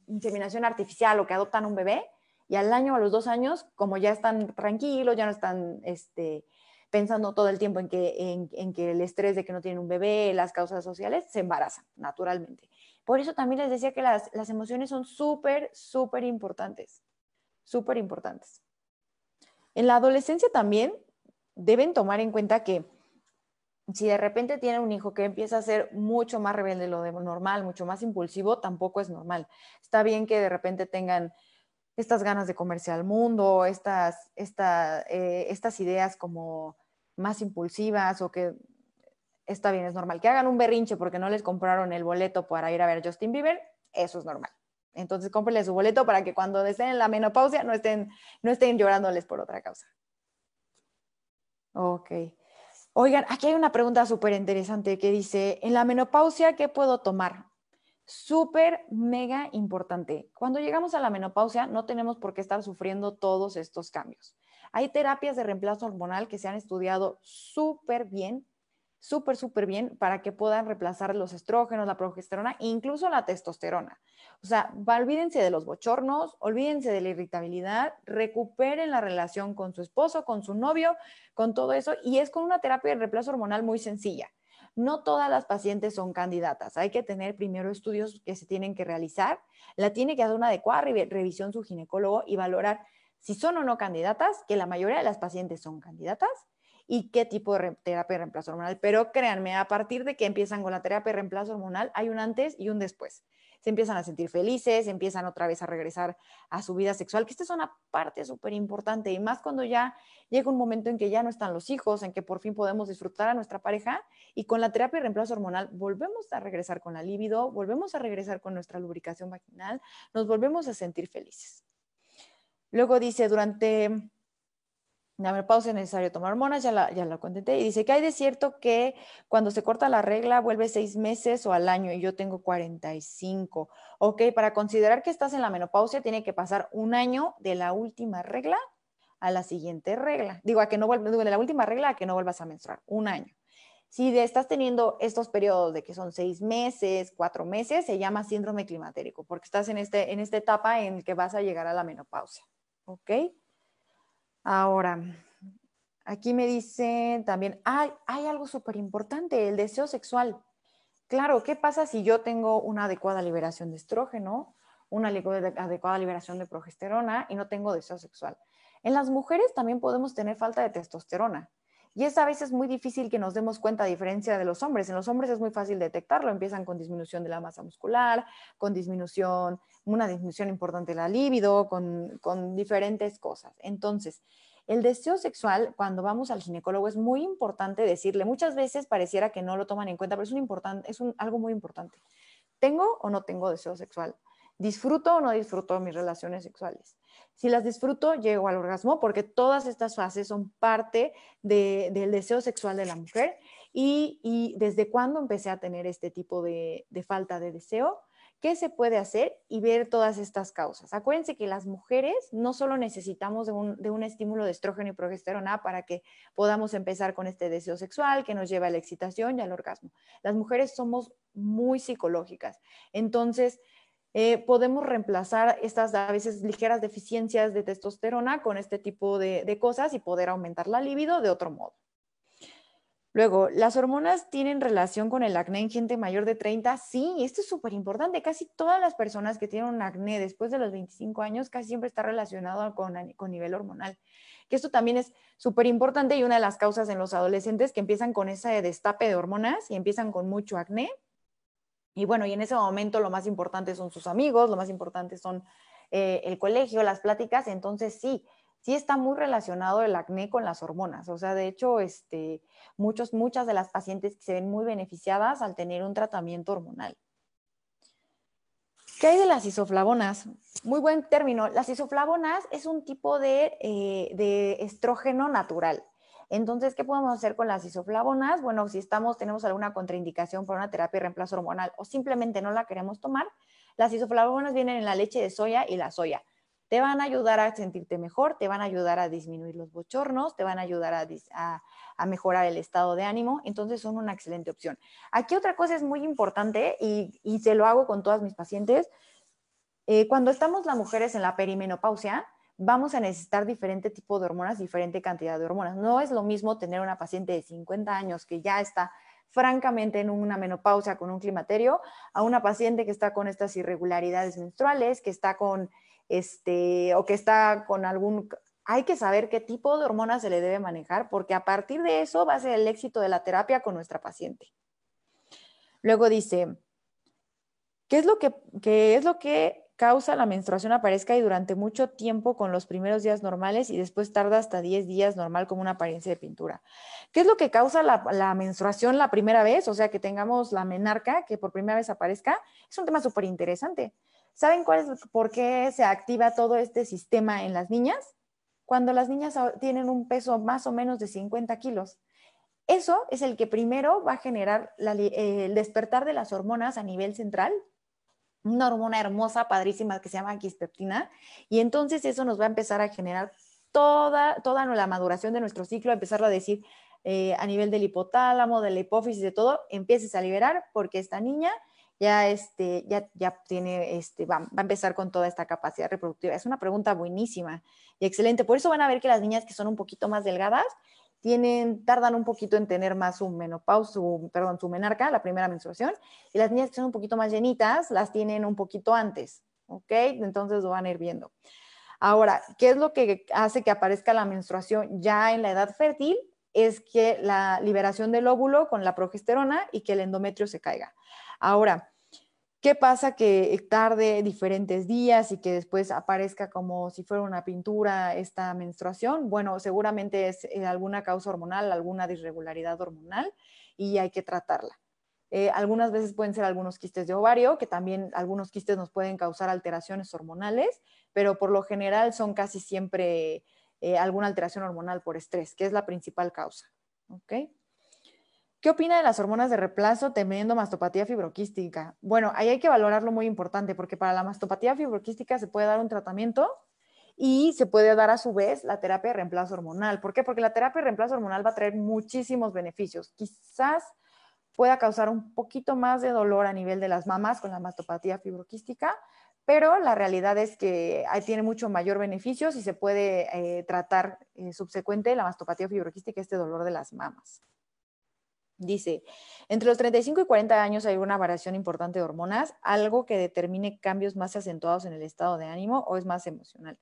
inseminación artificial o que adoptan un bebé y al año o a los dos años, como ya están tranquilos, ya no están este, pensando todo el tiempo en que, en, que el estrés de que no tienen un bebé, las causas sociales, se embarazan naturalmente. Por eso también les decía que las, las emociones son súper, súper importantes, súper importantes. En la adolescencia también deben tomar en cuenta que si de repente tiene un hijo que empieza a ser mucho más rebelde de lo normal, mucho más impulsivo, tampoco es normal. Está bien que de repente tengan estas ganas de comerse al mundo, estas, eh, estas ideas como más impulsivas o que está bien, es normal. Que hagan un berrinche porque no les compraron el boleto para ir a ver Justin Bieber, eso es normal. Entonces cómprenle su boleto para que cuando estén en la menopausia no estén, no estén llorándoles por otra causa. Ok. Oigan, aquí hay una pregunta súper interesante que dice, en la menopausia, ¿qué puedo tomar? Súper, mega importante. Cuando llegamos a la menopausia, no tenemos por qué estar sufriendo todos estos cambios. Hay terapias de reemplazo hormonal que se han estudiado súper bien súper, súper bien para que puedan reemplazar los estrógenos, la progesterona incluso la testosterona. O sea, olvídense de los bochornos, olvídense de la irritabilidad, recuperen la relación con su esposo, con su novio, con todo eso. Y es con una terapia de reemplazo hormonal muy sencilla. No todas las pacientes son candidatas. Hay que tener primero estudios que se tienen que realizar. La tiene que hacer una adecuada revisión su ginecólogo y valorar si son o no candidatas, que la mayoría de las pacientes son candidatas y qué tipo de terapia de reemplazo hormonal. Pero créanme, a partir de que empiezan con la terapia de reemplazo hormonal, hay un antes y un después. Se empiezan a sentir felices, empiezan otra vez a regresar a su vida sexual, que esta es una parte súper importante y más cuando ya llega un momento en que ya no están los hijos, en que por fin podemos disfrutar a nuestra pareja y con la terapia de reemplazo hormonal volvemos a regresar con la libido, volvemos a regresar con nuestra lubricación vaginal, nos volvemos a sentir felices. Luego dice, durante la menopausia es necesario tomar hormonas, ya la, ya la contenté. Y dice que hay de cierto que cuando se corta la regla vuelve seis meses o al año y yo tengo 45. Ok, para considerar que estás en la menopausia tiene que pasar un año de la última regla a la siguiente regla. Digo, que no vuelvas, de la última regla a que no vuelvas a menstruar, un año. Si estás teniendo estos periodos de que son seis meses, cuatro meses, se llama síndrome climatérico, porque estás en, este, en esta etapa en que vas a llegar a la menopausia. ¿Ok? Ahora, aquí me dicen también, hay, hay algo súper importante, el deseo sexual. Claro, ¿qué pasa si yo tengo una adecuada liberación de estrógeno, una adecuada liberación de progesterona y no tengo deseo sexual? En las mujeres también podemos tener falta de testosterona. Y es a veces muy difícil que nos demos cuenta a diferencia de los hombres. En los hombres es muy fácil detectarlo. Empiezan con disminución de la masa muscular, con disminución, una disminución importante de la libido, con, diferentes cosas. Entonces, el deseo sexual, cuando vamos al ginecólogo, es muy importante decirle. Muchas veces pareciera que no lo toman en cuenta, pero es, un importante, es algo muy importante. ¿Tengo o no tengo deseo sexual? ¿Disfruto o no disfruto mis relaciones sexuales? Si las disfruto, llego al orgasmo porque todas estas fases son parte del deseo sexual de la mujer. Y, desde cuándo empecé a tener este tipo de, falta de deseo, qué se puede hacer y ver todas estas causas. Acuérdense que las mujeres no solo necesitamos de un, de un, estímulo de estrógeno y progesterona para que podamos empezar con este deseo sexual que nos lleva a la excitación y al orgasmo. Las mujeres somos muy psicológicas. Entonces, eh, podemos reemplazar estas a veces ligeras deficiencias de testosterona con este tipo de cosas y poder aumentar la libido de otro modo. Luego, ¿las hormonas tienen relación con el acné en gente mayor de 30? Sí, esto es súper importante. Casi todas las personas que tienen un acné después de los 25 años casi siempre está relacionado con, con nivel hormonal. Que esto también es súper importante y una de las causas en los adolescentes que empiezan con ese destape de hormonas y empiezan con mucho acné. Y bueno, y en ese momento lo más importante son sus amigos, lo más importante son eh, el colegio, las pláticas. Entonces, sí, sí está muy relacionado el acné con las hormonas. O sea, de hecho, este, muchos, muchas de las pacientes se ven muy beneficiadas al tener un tratamiento hormonal. ¿Qué hay de las isoflavonas? Muy buen término. Las isoflavonas es un tipo de, eh, de estrógeno natural. Entonces, ¿qué podemos hacer con las isoflavonas? Bueno, si estamos, tenemos alguna contraindicación para una terapia de reemplazo hormonal o simplemente no la queremos tomar, las isoflavonas vienen en la leche de soya y la soya te van a ayudar a sentirte mejor, te van a ayudar a disminuir los bochornos, te van a ayudar a, mejorar el estado de ánimo, entonces son una excelente opción. Aquí otra cosa es muy importante y, se lo hago con todas mis pacientes. Eh, cuando estamos las mujeres en la perimenopausia, vamos a necesitar diferente tipo de hormonas, diferente cantidad de hormonas. No es lo mismo tener una paciente de 50 años que ya está francamente en una menopausia con un climaterio, a una paciente que está con estas irregularidades menstruales, que está con este, o que está con algún... Hay que saber qué tipo de hormonas se le debe manejar porque a partir de eso va a ser el éxito de la terapia con nuestra paciente. Luego dice, ¿qué es lo que, qué es lo que causa la menstruación aparezca y durante mucho tiempo con los primeros días normales y después tarda hasta 10 días normal como una apariencia de pintura. ¿Qué es lo que causa la, menstruación la primera vez? O sea, que tengamos la menarca que por primera vez aparezca. Es un tema súper interesante. ¿Saben cuál es, por qué se activa todo este sistema en las niñas? Cuando las niñas tienen un peso más o menos de 50 kilos. Eso es el que primero va a generar el despertar de las hormonas a nivel central, una hormona hermosa, padrísima, que se llama quispeptina, y entonces eso nos va a empezar a generar toda, toda la maduración de nuestro ciclo, empezar a decir eh, a nivel del hipotálamo, de la hipófisis, de todo, empieces a liberar porque esta niña ya, este, ya, ya tiene, este, va, a empezar con toda esta capacidad reproductiva? Es una pregunta buenísima y excelente. Por eso van a ver que las niñas que son un poquito más delgadas tienen, tardan un poquito en tener más su menopausa, perdón, su menarca, la primera menstruación, y las niñas que son un poquito más llenitas las tienen un poquito antes, ¿ok? Entonces lo van a ir viendo. Ahora, ¿qué es lo que hace que aparezca la menstruación ya en la edad fértil? Es que la liberación del óvulo con la progesterona y que el endometrio se caiga. Ahora, ¿qué pasa que tarde diferentes días y que después aparezca como si fuera una pintura esta menstruación? Bueno, seguramente es eh, alguna causa hormonal, alguna disregularidad hormonal y hay que tratarla. Eh, algunas veces pueden ser algunos quistes de ovario, que también algunos quistes nos pueden causar alteraciones hormonales, pero por lo general son casi siempre eh, alguna alteración hormonal por estrés, que es la principal causa. ¿ok?, ¿Qué opina de las hormonas de reemplazo teniendo mastopatía fibroquística? Bueno, ahí hay que valorarlo muy importante porque para la mastopatía fibroquística se puede dar un tratamiento y se puede dar a su vez la terapia de reemplazo hormonal. ¿Por qué? Porque la terapia de reemplazo hormonal va a traer muchísimos beneficios. Quizás pueda causar un poquito más de dolor a nivel de las mamas con la mastopatía fibroquística, pero la realidad es que tiene mucho mayor beneficio si se puede eh, tratar eh, subsecuente la mastopatía fibroquística, este dolor de las mamas. Dice, entre los 35 y 40 años hay una variación importante de hormonas, algo que determine cambios más acentuados en el estado de ánimo o es más emocional.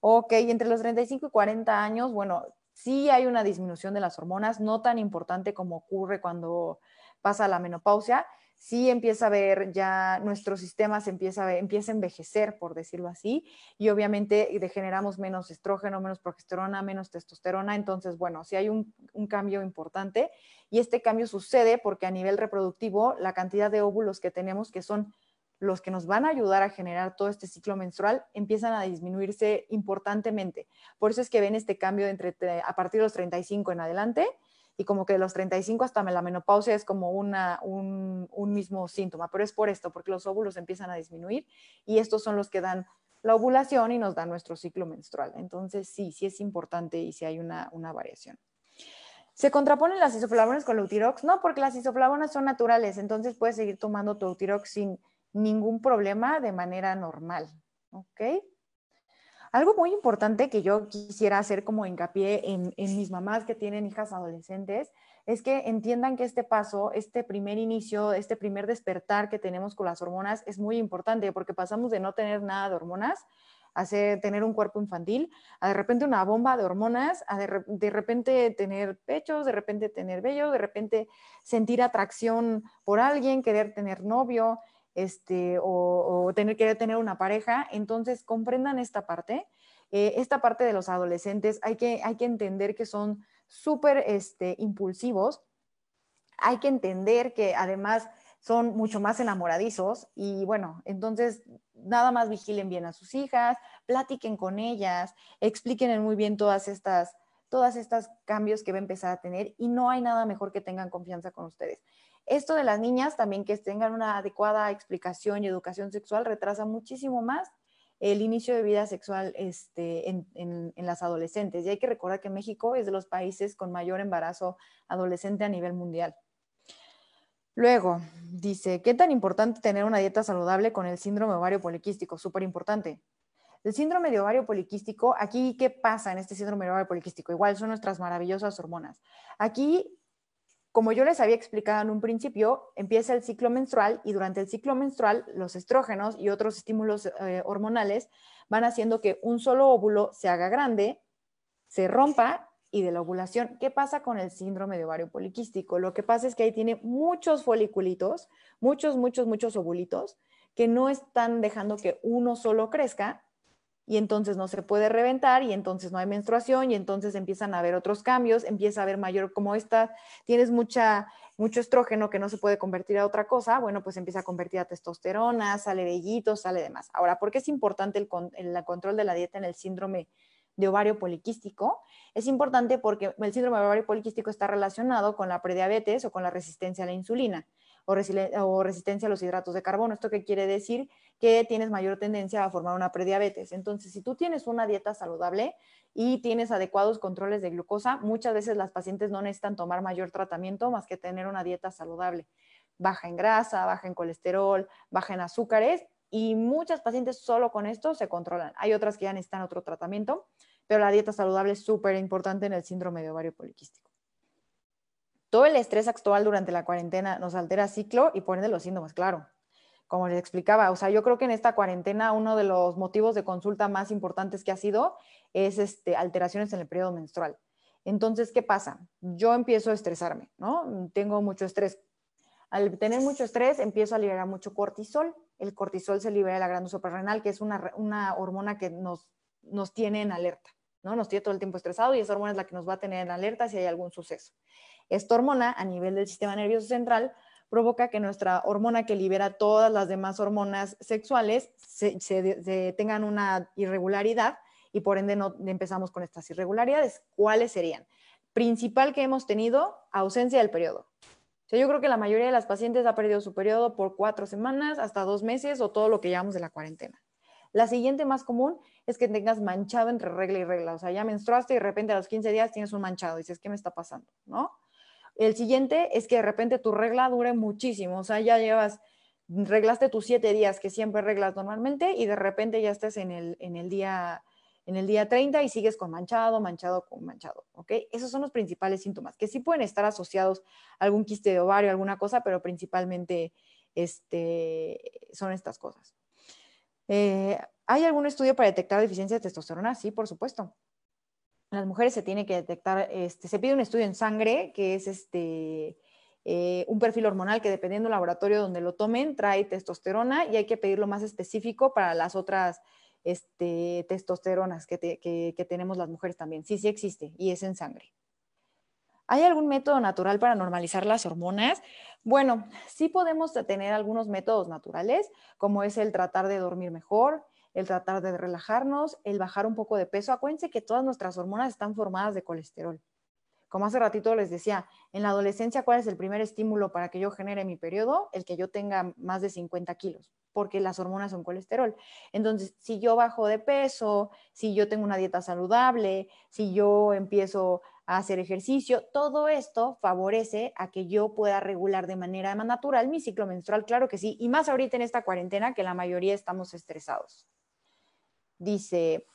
Ok, entre los 35 y 40 años, bueno, sí hay una disminución de las hormonas, no tan importante como ocurre cuando pasa la menopausia, sí empieza a ver ya nuestro sistema se empieza a, empieza a envejecer, por decirlo así, y obviamente degeneramos menos estrógeno, menos progesterona, menos testosterona, entonces, bueno, sí hay un, un cambio importante y este cambio sucede porque a nivel reproductivo la cantidad de óvulos que tenemos, que son los que nos van a ayudar a generar todo este ciclo menstrual, empiezan a disminuirse importantemente. Por eso es que ven este cambio entre, a partir de los 35 en adelante y como que de los 35 hasta la menopausia es como una, un, mismo síntoma, pero es por esto, porque los óvulos empiezan a disminuir y estos son los que dan la ovulación y nos dan nuestro ciclo menstrual. Entonces, sí, sí es importante y sí hay una, variación. ¿Se contraponen las isoflavonas con el Eutirox? No, porque las isoflavonas son naturales, entonces puedes seguir tomando tu Eutirox sin ningún problema de manera normal. ¿Ok? Algo muy importante que yo quisiera hacer como hincapié en, mis mamás que tienen hijas adolescentes es que entiendan que este paso, este primer inicio, este primer despertar que tenemos con las hormonas es muy importante porque pasamos de no tener nada de hormonas a tener un cuerpo infantil, a de repente una bomba de hormonas, a de, de repente tener pechos, de repente tener vello, de repente sentir atracción por alguien, querer tener novio, este, o, tener, querer tener una pareja. Entonces, comprendan esta parte. Eh, esta parte de los adolescentes hay que, hay que entender que son súper este, impulsivos. Hay que entender que además son mucho más enamoradizos y bueno, entonces nada más vigilen bien a sus hijas, platiquen con ellas, expliquen muy bien todas estas todas estas cambios que va a empezar a tener y no hay nada mejor que tengan confianza con ustedes. Esto de las niñas también que tengan una adecuada explicación y educación sexual retrasa muchísimo más el inicio de vida sexual este, en, las adolescentes. Y hay que recordar que México es de los países con mayor embarazo adolescente a nivel mundial. Luego, dice, ¿qué tan importante tener una dieta saludable con el síndrome ovario poliquístico? Súper importante. El síndrome de ovario poliquístico, aquí, ¿qué pasa en este síndrome de ovario poliquístico? Igual son nuestras maravillosas hormonas. Aquí como yo les había explicado en un principio, empieza el ciclo menstrual y durante el ciclo menstrual los estrógenos y otros estímulos eh, hormonales van haciendo que un solo óvulo se haga grande, se rompa y de la ovulación. ¿Qué pasa con el síndrome de ovario poliquístico? Lo que pasa es que ahí tiene muchos foliculitos, muchos, muchos, muchos ovulitos que no están dejando que uno solo crezca y entonces no se puede reventar y entonces no hay menstruación y entonces empiezan a haber otros cambios, empieza a haber mayor, como esta, tienes mucha, mucho estrógeno que no se puede convertir a otra cosa, bueno, pues empieza a convertir a testosterona, sale vellito, sale demás. Ahora, ¿por qué es importante el, el control de la dieta en el síndrome de ovario poliquístico? Es importante porque el síndrome de ovario poliquístico está relacionado con la prediabetes o con la resistencia a la insulina o, resistencia a los hidratos de carbono. ¿Esto qué quiere decir? Que tienes mayor tendencia a formar una prediabetes. Entonces, si tú tienes una dieta saludable y tienes adecuados controles de glucosa, muchas veces las pacientes no necesitan tomar mayor tratamiento más que tener una dieta saludable. Baja en grasa, baja en colesterol, baja en azúcares y muchas pacientes solo con esto se controlan. Hay otras que ya necesitan otro tratamiento, pero la dieta saludable es súper importante en el síndrome de ovario poliquístico. Todo el estrés actual durante la cuarentena nos altera ciclo y pone los síntomas, claro. Como les explicaba, o sea, yo creo que en esta cuarentena uno de los motivos de consulta más importantes que ha sido es este, alteraciones en el periodo menstrual. Entonces, ¿qué pasa? Yo empiezo a estresarme, ¿no? Tengo mucho estrés. Al tener mucho estrés, empiezo a liberar mucho cortisol. El cortisol se libera de la glándula suprarrenal, que es una, una hormona que nos, nos tiene en alerta, ¿no? Nos tiene todo el tiempo estresado y esa hormona es la que nos va a tener en alerta si hay algún suceso. Esta hormona a nivel del sistema nervioso central provoca que nuestra hormona que libera todas las demás hormonas sexuales se, tengan una irregularidad y por ende no empezamos con estas irregularidades. ¿Cuáles serían? Principal que hemos tenido, ausencia del periodo. yo creo que la mayoría de las pacientes ha perdido su periodo por cuatro semanas, hasta dos meses o todo lo que llamamos de la cuarentena. La siguiente más común es que tengas manchado entre regla y regla. O sea, ya menstruaste y de repente a los 15 días tienes un manchado. Y dices, ¿qué me está pasando? ¿No? El siguiente es que de repente tu regla dure muchísimo, o sea, ya llevas, reglaste tus siete días que siempre reglas normalmente y de repente ya estés en el, en el día en el día 30 y sigues con manchado, manchado, con manchado, ¿ok? Esos son los principales síntomas, que sí pueden estar asociados a algún quiste de ovario, alguna cosa, pero principalmente este, son estas cosas. Eh, ¿Hay algún estudio para detectar deficiencia de testosterona? Sí, por supuesto las mujeres se tiene que detectar, este, se pide un estudio en sangre, que es este, eh, un perfil hormonal que dependiendo del laboratorio donde lo tomen, trae testosterona y hay que pedirlo más específico para las otras este, testosteronas que, que tenemos las mujeres también. Sí, sí existe y es en sangre. ¿Hay algún método natural para normalizar las hormonas? Bueno, sí podemos tener algunos métodos naturales, como es el tratar de dormir mejor, el tratar de relajarnos, el bajar un poco de peso. Acuérdense que todas nuestras hormonas están formadas de colesterol. como hace ratito les decía, en la adolescencia, ¿cuál es el primer estímulo para que yo genere mi periodo? El que yo tenga más de 50 kilos, porque las hormonas son colesterol. Entonces, si yo bajo de peso, si yo tengo una dieta saludable, si yo empiezo a hacer ejercicio, todo esto favorece a que yo pueda regular de manera más natural mi ciclo menstrual, claro que sí, y más ahorita en esta cuarentena que la mayoría estamos estresados. Dice,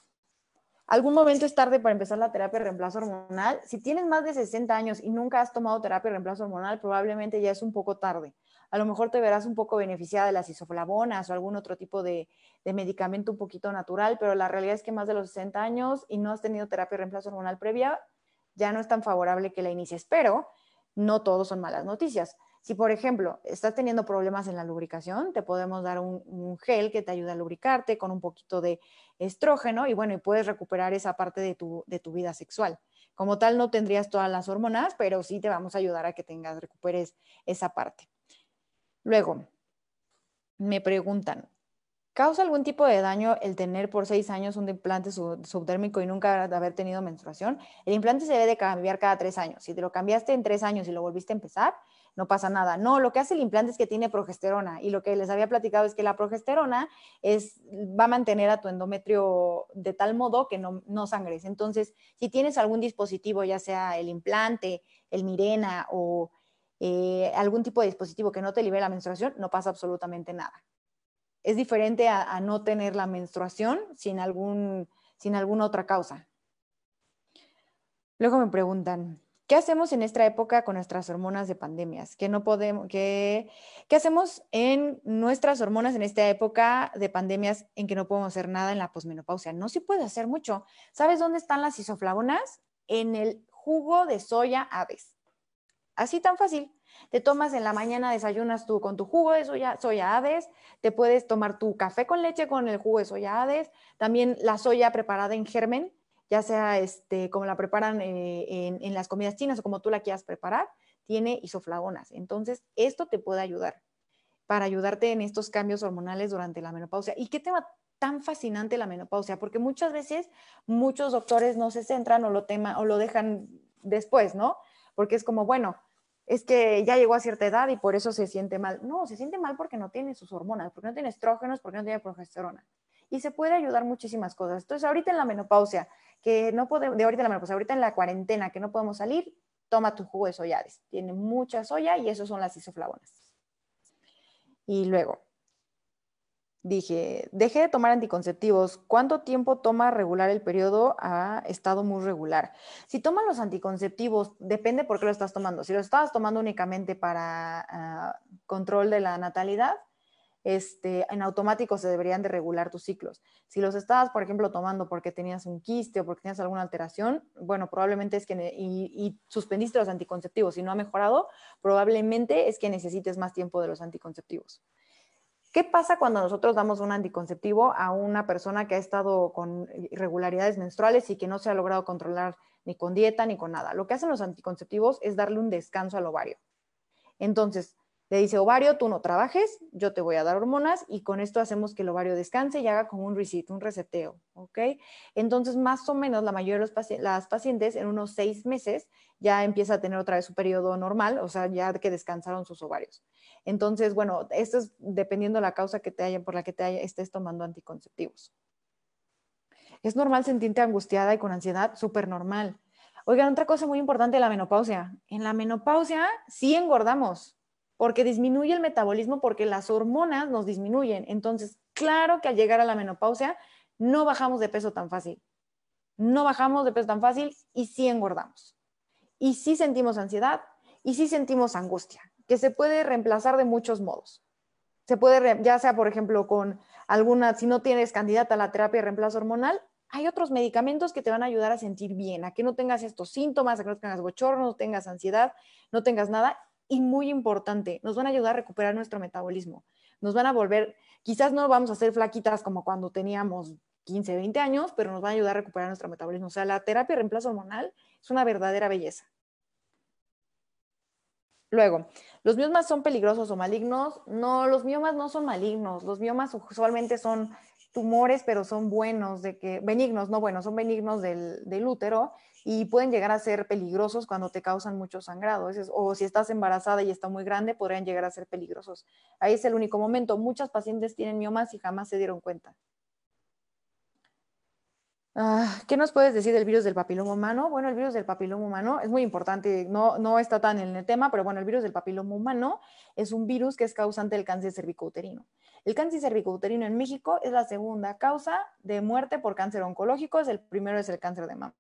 algún momento es tarde para empezar la terapia de reemplazo hormonal. Si tienes más de 60 años y nunca has tomado terapia de reemplazo hormonal, probablemente ya es un poco tarde. A lo mejor te verás un poco beneficiada de las isoflavonas o algún otro tipo de, medicamento un poquito natural, pero la realidad es que más de los 60 años y no has tenido terapia de reemplazo hormonal previa, ya no es tan favorable que la inicies. Pero no todos son malas noticias. Si, por ejemplo, estás teniendo problemas en la lubricación, te podemos dar un, gel que te ayuda a lubricarte con un poquito de estrógeno y bueno, y puedes recuperar esa parte de tu, de tu vida sexual. Como tal, no tendrías todas las hormonas, pero sí te vamos a ayudar a que tengas, recuperes esa parte. Luego, me preguntan, ¿causa algún tipo de daño el tener por seis años un implante subdérmico y nunca haber tenido menstruación? El implante se debe de cambiar cada tres años. Si te lo cambiaste en tres años y lo volviste a empezar, no pasa nada. No, lo que hace el implante es que tiene progesterona y lo que les había platicado es que la progesterona es, va a mantener a tu endometrio de tal modo que no, no sangres. Entonces, si tienes algún dispositivo, ya sea el implante, el Mirena o eh, algún tipo de dispositivo que no te libere la menstruación, no pasa absolutamente nada. Es diferente a, a no tener la menstruación sin, algún, sin alguna otra causa. Luego me preguntan, ¿Qué hacemos en esta época con nuestras hormonas de pandemias? ¿Qué, no podemos, qué, ¿Qué hacemos en nuestras hormonas en esta época de pandemias en que no podemos hacer nada en la posmenopausia? No se puede hacer mucho. ¿Sabes dónde están las isoflavonas? En el jugo de soya aves. Así tan fácil. Te tomas en la mañana, desayunas tú con tu jugo de soya, soya aves, te puedes tomar tu café con leche con el jugo de soya aves, también la soya preparada en germen, ya sea este, como la preparan eh, en, las comidas chinas o como tú la quieras preparar, tiene isoflavonas. Entonces, esto te puede ayudar para ayudarte en estos cambios hormonales durante la menopausia. ¿Y qué tema tan fascinante la menopausia? Porque muchas veces muchos doctores no se centran o lo, tema, o lo dejan después, ¿no? Porque es como, bueno, es que ya llegó a cierta edad y por eso se siente mal. No, se siente mal porque no tiene sus hormonas, porque no tiene estrógenos, porque no tiene progesterona. Y se puede ayudar muchísimas cosas. Entonces, ahorita en la menopausia, que no podemos, de ahorita en la pues ahorita en la cuarentena que no podemos salir, toma tu jugo de soyades. Tiene mucha soya y esos son las isoflavonas. Y luego, dije, dejé de tomar anticonceptivos. ¿Cuánto tiempo toma regular el periodo a estado muy regular? Si toman los anticonceptivos, depende por qué lo estás tomando. Si lo estabas tomando únicamente para ah, control de la natalidad, este, en automático se deberían de regular tus ciclos. Si los estabas, por ejemplo, tomando porque tenías un quiste o porque tenías alguna alteración, bueno, probablemente es que, y, suspendiste los anticonceptivos y no ha mejorado, probablemente es que necesites más tiempo de los anticonceptivos. ¿Qué pasa cuando nosotros damos un anticonceptivo a una persona que ha estado con irregularidades menstruales y que no se ha logrado controlar ni con dieta ni con nada? Lo que hacen los anticonceptivos es darle un descanso al ovario. Entonces, le dice, ovario, tú no trabajes, yo te voy a dar hormonas y con esto hacemos que el ovario descanse y haga como un reset, un reseteo, ¿ok? Entonces, más o menos la mayoría de las pacientes en unos seis meses ya empieza a tener otra vez su periodo normal, o sea, ya que descansaron sus ovarios. Entonces, bueno, esto es dependiendo de la causa que te haya, por la que te haya, estés tomando anticonceptivos. Es normal sentirte angustiada y con ansiedad, súper normal. Oigan, otra cosa muy importante de la menopausia. En la menopausia sí engordamos porque disminuye el metabolismo, porque las hormonas nos disminuyen. Entonces, claro que al llegar a la menopausia no bajamos de peso tan fácil. No bajamos de peso tan fácil y sí engordamos. Y sí sentimos ansiedad y sí sentimos angustia, que se puede reemplazar de muchos modos. Se puede, ya sea, por ejemplo, con alguna, si no tienes candidata a la terapia de reemplazo hormonal, hay otros medicamentos que te van a ayudar a sentir bien, a que no tengas estos síntomas, a que no tengas bochorno, no tengas ansiedad, no tengas nada y muy importante, nos van a ayudar a recuperar nuestro metabolismo. Nos van a volver, quizás no vamos a ser flaquitas como cuando teníamos 15, 20 años, pero nos van a ayudar a recuperar nuestro metabolismo. O sea, la terapia de reemplazo hormonal es una verdadera belleza. Luego, ¿los miomas son peligrosos o malignos? No, los miomas no son malignos. Los miomas usualmente son tumores, pero son buenos, de que, benignos, no buenos, son benignos del, del útero y pueden llegar a ser peligrosos cuando te causan mucho sangrado. o si estás embarazada y está muy grande, podrían llegar a ser peligrosos. Ahí es el único momento. Muchas pacientes tienen miomas y jamás se dieron cuenta. Ah, ¿Qué nos puedes decir del virus del papiloma humano? Bueno, el virus del papiloma humano es muy importante, no, no está tan en el tema, pero bueno, el virus del papiloma humano es un virus que es causante del cáncer cervicouterino. El cáncer cervicouterino en México es la segunda causa de muerte por cáncer oncológico, el primero es el cáncer de mama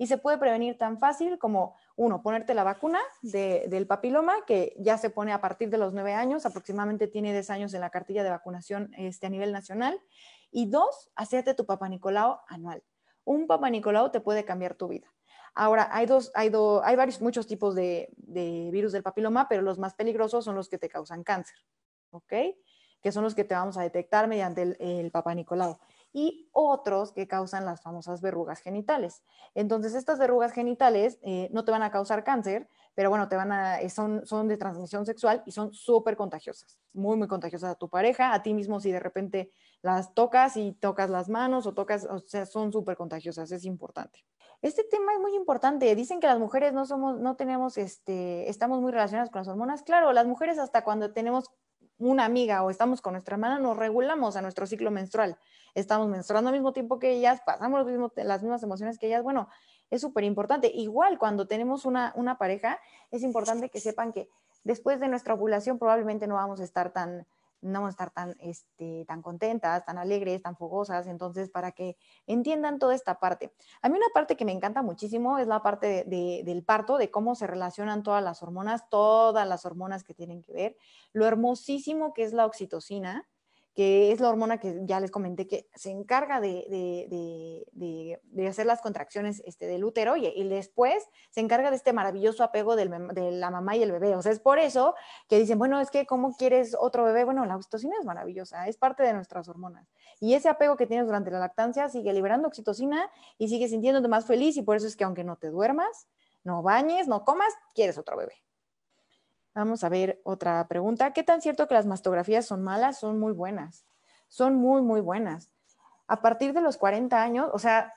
y se puede prevenir tan fácil como, uno, ponerte la vacuna del papiloma, que ya se pone a partir de los nueve años, aproximadamente tiene 10 años en la cartilla de vacunación este, a nivel nacional, y dos, hacerte tu papá Nicolau anual. Un papá Nicolau te puede cambiar tu vida. Ahora, hay, dos, hay, hay varios, muchos tipos de, virus del papiloma, pero los más peligrosos son los que te causan cáncer, ¿ok? Que son los que te vamos a detectar mediante el, el papá Nicolau y otros que causan las famosas verrugas genitales. Entonces, estas verrugas genitales eh, no te van a causar cáncer, pero bueno, te van a, eh, son, son de transmisión sexual y son súper contagiosas, muy, muy contagiosas a tu pareja, a ti mismo si de repente las tocas y tocas las manos o tocas, o sea, son súper contagiosas, es importante. Este tema es muy importante. Dicen que las mujeres no somos, no tenemos, este, estamos muy relacionadas con las hormonas. Claro, las mujeres hasta cuando tenemos una amiga o estamos con nuestra hermana, nos regulamos a nuestro ciclo menstrual. Estamos menstruando al mismo tiempo que ellas, pasamos las mismas emociones que ellas. Bueno, es súper importante. Igual cuando tenemos una, una pareja, es importante que sepan que después de nuestra ovulación probablemente no vamos a estar tan, no vamos a estar tan, este, tan contentas, tan alegres, tan fogosas, entonces para que entiendan toda esta parte. A mí una parte que me encanta muchísimo es la parte del parto, de cómo se relacionan todas las hormonas, todas las hormonas que tienen que ver, lo hermosísimo que es la oxitocina, que es la hormona que ya les comenté que se encarga de, hacer las contracciones este, del útero y, después se encarga de este maravilloso apego de la mamá y el bebé. O sea, es por eso que dicen, bueno, es que ¿cómo quieres otro bebé? Bueno, la oxitocina es maravillosa, es parte de nuestras hormonas. Y ese apego que tienes durante la lactancia sigue liberando oxitocina y sigue sintiéndote más feliz y por eso es que aunque no te duermas, no bañes, no comas, quieres otro bebé. Vamos a ver otra pregunta. ¿Qué tan cierto que las mastografías son malas? Son muy buenas. Son muy, muy buenas. A partir de los 40 años, o sea,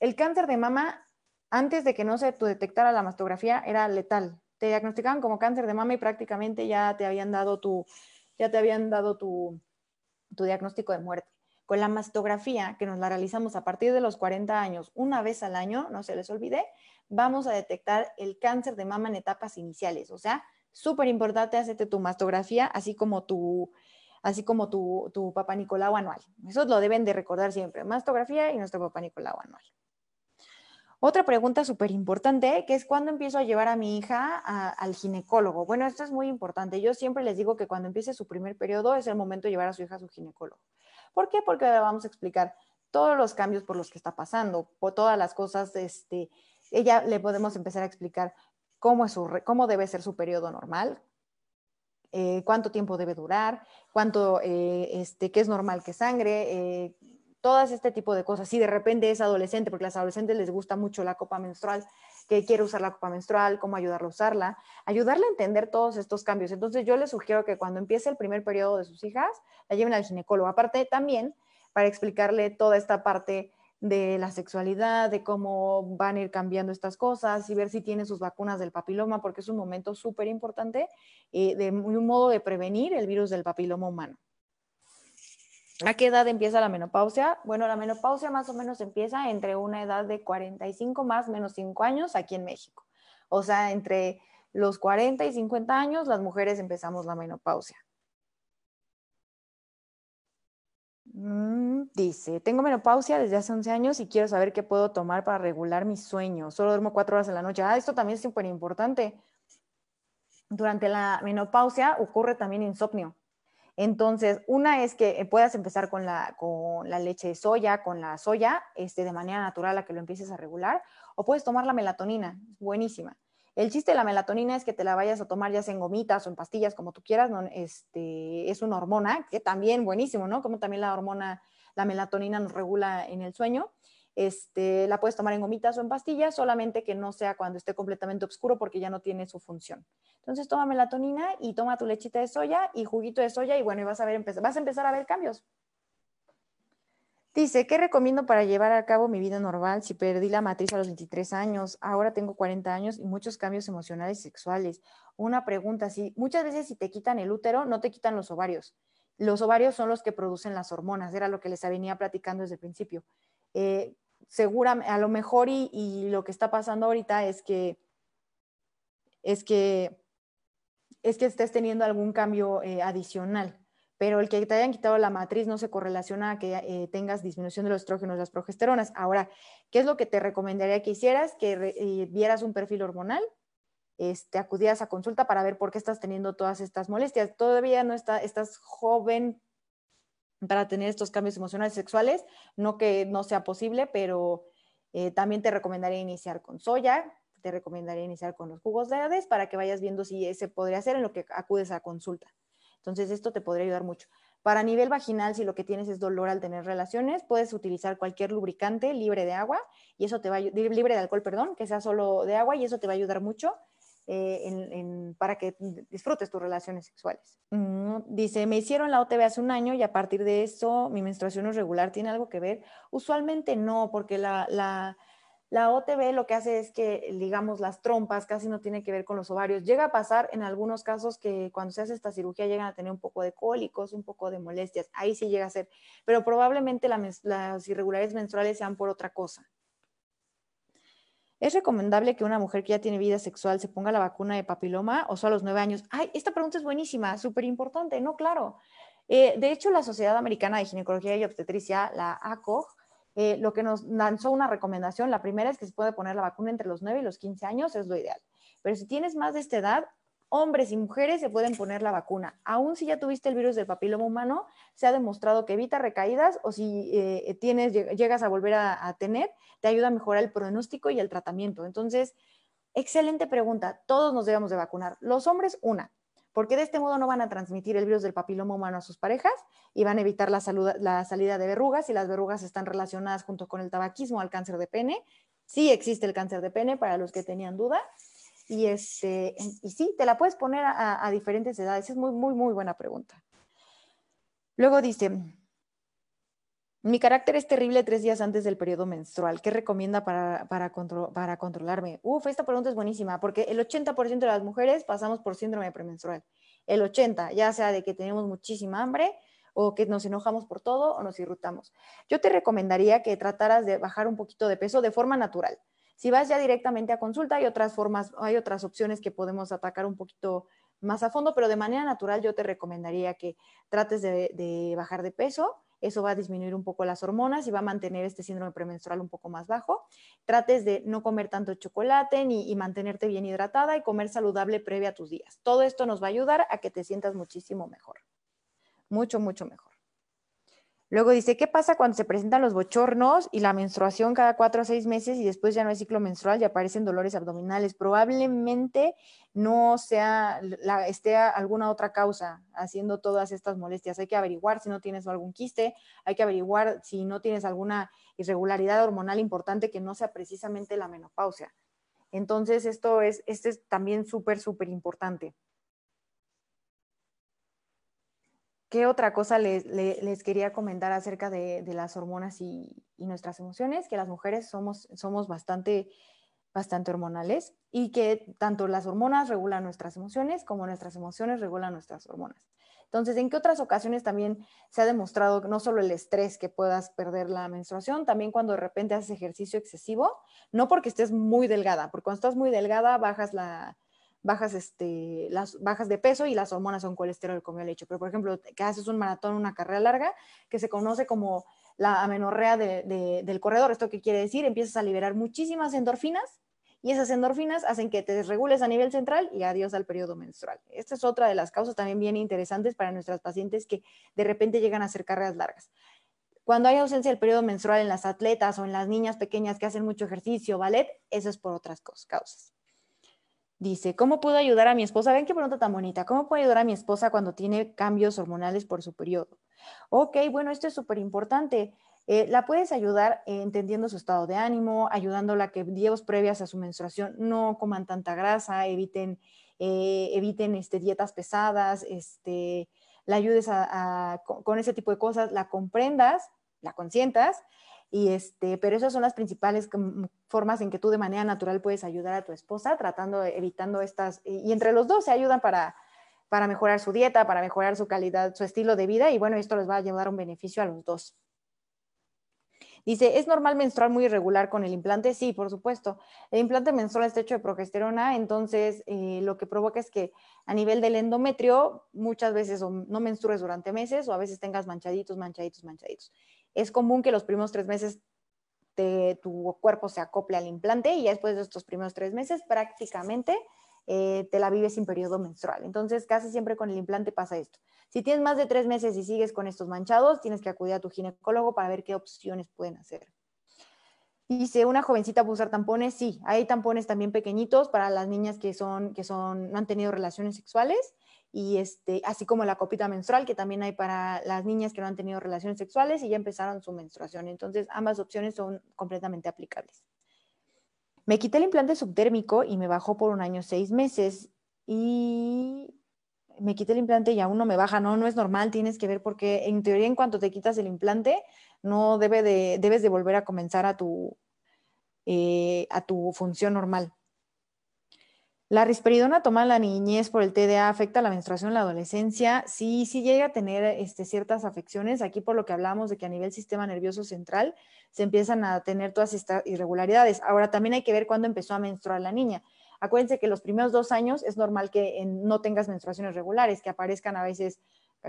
el cáncer de mama, antes de que no se detectara la mastografía, era letal. Te diagnosticaban como cáncer de mama y prácticamente ya te habían dado tu, ya te habían dado tu, diagnóstico de muerte. Con la mastografía, que nos la realizamos a partir de los 40 años, una vez al año, no se les olvide, vamos a detectar el cáncer de mama en etapas iniciales, o sea, súper importante hacerte tu mastografía, así como tu, así como tu papá Nicolau anual. Eso lo deben de recordar siempre, mastografía y nuestro papá Nicolau anual. Otra pregunta súper importante, que es cuándo empiezo a llevar a mi hija al ginecólogo. Bueno, esto es muy importante. Yo siempre les digo que cuando empiece su primer periodo es el momento de llevar a su hija a su ginecólogo. ¿Por qué? Porque vamos a explicar todos los cambios por los que está pasando, todas las cosas, este, ella le podemos empezar a explicar cómo, es su, cómo debe ser su periodo normal, eh, cuánto tiempo debe durar, cuánto, eh, este, qué es normal que sangre, eh, todas este tipo de cosas. Si de repente es adolescente, porque a las adolescentes les gusta mucho la copa menstrual, que quiere usar la copa menstrual, cómo ayudarla a usarla, ayudarle a entender todos estos cambios. Entonces yo les sugiero que cuando empiece el primer periodo de sus hijas, la lleven al ginecólogo. Aparte también para explicarle toda esta parte de la sexualidad, de cómo van a ir cambiando estas cosas y ver si tiene sus vacunas del papiloma, porque es un momento súper importante eh, de un modo de prevenir el virus del papiloma humano. ¿A qué edad empieza la menopausia? Bueno, la menopausia más o menos empieza entre una edad de 45 más menos 5 años aquí en México. O sea, entre los 40 y 50 años las mujeres empezamos la menopausia. Mm, dice, tengo menopausia desde hace 11 años y quiero saber qué puedo tomar para regular mi sueño. Solo duermo cuatro horas en la noche. Ah, esto también es súper importante. Durante la menopausia ocurre también insomnio. Entonces, una es que puedas empezar con la, con la leche de soya, con la soya, este, de manera natural a que lo empieces a regular, o puedes tomar la melatonina, buenísima. El chiste de la melatonina es que te la vayas a tomar ya sea en gomitas o en pastillas, como tú quieras, ¿no? este, es una hormona, que también buenísimo, ¿no? Como también la hormona, la melatonina nos regula en el sueño. Este, la puedes tomar en gomitas o en pastillas, solamente que no sea cuando esté completamente oscuro porque ya no tiene su función. Entonces toma melatonina y toma tu lechita de soya y juguito de soya y bueno, vas a, ver, vas a empezar a ver cambios. Dice, ¿qué recomiendo para llevar a cabo mi vida normal si perdí la matriz a los 23 años? Ahora tengo 40 años y muchos cambios emocionales y sexuales. Una pregunta, si muchas veces si te quitan el útero, no te quitan los ovarios. Los ovarios son los que producen las hormonas, era lo que les venía platicando desde el principio. Eh, seguramente, a lo mejor y, lo que está pasando ahorita es que es que es que estés teniendo algún cambio eh, adicional pero el que te hayan quitado la matriz no se correlaciona a que eh, tengas disminución de los estrógenos las progesteronas. Ahora, ¿qué es lo que te recomendaría que hicieras? Que eh, vieras un perfil hormonal, este, a consulta para ver por qué estás teniendo todas estas molestias. Todavía no está, estás joven para tener estos cambios emocionales sexuales, no que no sea posible, pero eh, también te recomendaría iniciar con soya, te recomendaría iniciar con los jugos verdes para que vayas viendo si ese podría ser en lo que acudes a consulta. Entonces, esto te podría ayudar mucho. Para nivel vaginal, si lo que tienes es dolor al tener relaciones, puedes utilizar cualquier lubricante libre de agua y eso te va libre de alcohol, perdón, que sea solo de agua y eso te va a ayudar mucho eh, para que disfrutes tus relaciones sexuales. Mm, dice, me hicieron la OTB hace un año y a partir de eso mi menstruación es regular. ¿Tiene algo que ver? Usualmente no, porque la, la OTB lo que hace es que, digamos, las trompas casi no tiene que ver con los ovarios. Llega a pasar en algunos casos que cuando se hace esta cirugía llegan a tener un poco de cólicos, un poco de molestias. Ahí sí llega a ser, pero probablemente las irregularidades menstruales sean por otra cosa. ¿Es recomendable que una mujer que ya tiene vida sexual se ponga la vacuna de papiloma o solo a los nueve años? Ay, esta pregunta es buenísima, súper importante, ¿no? Claro. Eh, de hecho, la Sociedad Americana de Ginecología y Obstetricia, la ACOG, eh, lo que nos lanzó una recomendación, la primera es que se puede poner la vacuna entre los 9 y los 15 años, es lo ideal. Pero si tienes más de esta edad, hombres y mujeres se pueden poner la vacuna. Aún si ya tuviste el virus del papiloma humano, se ha demostrado que evita recaídas o si eh, tienes, llegas a volver a, tener, te ayuda a mejorar el pronóstico y el tratamiento. Entonces, excelente pregunta. Todos nos debemos de vacunar. Los hombres, una porque de este modo no van a transmitir el virus del papiloma humano a sus parejas y van a evitar la, salida de verrugas y las verrugas están relacionadas junto con el tabaquismo al cáncer de pene. Sí existe el cáncer de pene para los que tenían duda. Y, este, y sí, te la puedes poner a, diferentes edades. Es muy, muy, muy buena pregunta. Luego dice, mi carácter es terrible tres días antes del periodo menstrual. ¿Qué recomienda para, para, para controlarme? Uf, esta pregunta es buenísima porque el 80% de las mujeres pasamos por síndrome premenstrual. El 80%, ya sea de que tenemos muchísima hambre o que nos enojamos por todo o nos irritamos. Yo te recomendaría que trataras de bajar un poquito de peso de forma natural. Si vas ya directamente a consulta, hay otras formas, hay otras opciones que podemos atacar un poquito más a fondo, pero de manera natural yo te recomendaría que trates de, bajar de peso eso va a disminuir un poco las hormonas y va a mantener este síndrome premenstrual un poco más bajo. Trates de no comer tanto chocolate ni, y mantenerte bien hidratada y comer saludable previa a tus días. Todo esto nos va a ayudar a que te sientas muchísimo mejor. Mucho, mucho mejor. Luego dice, ¿qué pasa cuando se presentan los bochornos y la menstruación cada cuatro a seis meses y después ya no hay ciclo menstrual y aparecen dolores abdominales? Probablemente no sea, la, esté alguna otra causa haciendo todas estas molestias. Hay que averiguar si no tienes algún quiste, hay que averiguar si no tienes alguna irregularidad hormonal importante que no sea precisamente la menopausia. Entonces, esto es, este es también súper, súper importante. ¿Qué otra cosa les, quería comentar acerca de, las hormonas y, nuestras emociones? Que las mujeres somos, somos bastante, bastante hormonales y que tanto las hormonas regulan nuestras emociones como nuestras emociones regulan nuestras hormonas. Entonces, ¿en qué otras ocasiones también se ha demostrado no solo el estrés que puedas perder la menstruación, también cuando de repente haces ejercicio excesivo, no porque estés muy delgada, porque cuando estás muy delgada bajas la, bajas, este, las bajas de peso y las hormonas son colesterol, como el hecho. Pero, por ejemplo, que haces un maratón, una carrera larga, que se conoce como la amenorrea del corredor. ¿Esto qué quiere decir? Empiezas a liberar muchísimas endorfinas y esas endorfinas hacen que te desregules a nivel central y adiós al periodo menstrual. Esta es otra de las causas también bien interesantes para nuestras pacientes que de repente llegan a hacer carreras largas. Cuando hay ausencia del periodo menstrual en las atletas o en las niñas pequeñas que hacen mucho ejercicio, ballet, eso es por otras causas. Dice, ¿cómo puedo ayudar a mi esposa? Ven qué pregunta tan bonita. ¿Cómo puedo ayudar a mi esposa cuando tiene cambios hormonales por su periodo? Ok, bueno, esto es súper importante. Eh, la puedes ayudar entendiendo su estado de ánimo, ayudándola a que días previas a su menstruación no coman tanta grasa, eviten, eh, eviten este, dietas pesadas, este, la ayudes con ese tipo de cosas, la comprendas la consientas. Y este, pero esas son las principales formas en que tú de manera natural puedes ayudar a tu esposa, tratando, evitando estas, y entre los dos se ayudan para, para mejorar su dieta, para mejorar su calidad, su estilo de vida, y bueno, esto les va a llevar un beneficio a los dos. Dice, ¿es normal menstruar muy irregular con el implante? Sí, por supuesto. El implante menstrual está hecho de progesterona, entonces eh, lo que provoca es que a nivel del endometrio muchas veces no menstrues durante meses o a veces tengas manchaditos, manchaditos, manchaditos. Es común que los primeros tres meses tu cuerpo se acople al implante y ya después de estos primeros tres meses prácticamente eh, te la vives sin periodo menstrual. Entonces, casi siempre con el implante pasa esto. Si tienes más de tres meses y sigues con estos manchados, tienes que acudir a tu ginecólogo para ver qué opciones pueden hacer. Dice, ¿una jovencita puede usar tampones? Sí, hay tampones también pequeñitos para las niñas que, son, que son, no han tenido relaciones sexuales y este, así como la copita menstrual que también hay para las niñas que no han tenido relaciones sexuales y ya empezaron su menstruación. Entonces, ambas opciones son completamente aplicables. Me quité el implante subdérmico y me bajó por un año seis meses y me quité el implante y aún no me baja. No, no es normal, tienes que ver porque en teoría en cuanto te quitas el implante, no debe de, debes de volver a comenzar a tu, eh, a tu función normal. La risperidona tomada en la niñez por el TDA afecta la menstruación en la adolescencia. Sí, sí llega a tener este, ciertas afecciones. Aquí por lo que hablamos de que a nivel sistema nervioso central se empiezan a tener todas estas irregularidades. Ahora también hay que ver cuándo empezó a menstruar la niña. Acuérdense que los primeros dos años es normal que no tengas menstruaciones regulares, que aparezcan a veces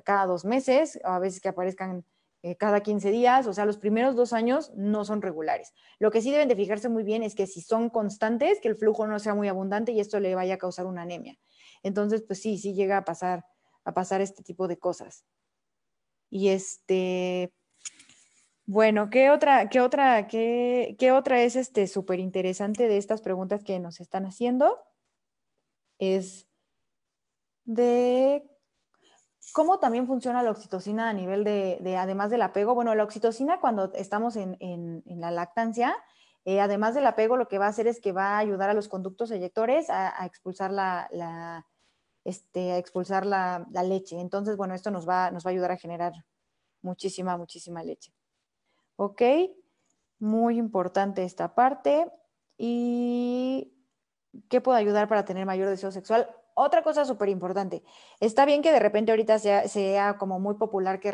cada dos meses, o a veces que aparezcan eh, cada 15 días, o sea, los primeros dos años no son regulares. Lo que sí deben de fijarse muy bien es que si son constantes, que el flujo no sea muy abundante y esto le vaya a causar una anemia. Entonces, pues sí, sí llega a pasar, a pasar este tipo de cosas. Y este, bueno, ¿qué otra, qué otra, qué, qué otra es este súper interesante de estas preguntas que nos están haciendo? Es de ¿Cómo también funciona la oxitocina a nivel de, además del apego? Bueno, la oxitocina cuando estamos en, la lactancia, eh, además del apego, lo que va a hacer es que va a ayudar a los conductos eyectores a, expulsar, la, este, a expulsar la, leche. Entonces, bueno, esto nos va, nos va a ayudar a generar muchísima, muchísima leche. ¿Ok? Muy importante esta parte. ¿Y qué puede ayudar para tener mayor deseo sexual? Otra cosa súper importante, está bien que de repente ahorita sea, sea como muy popular que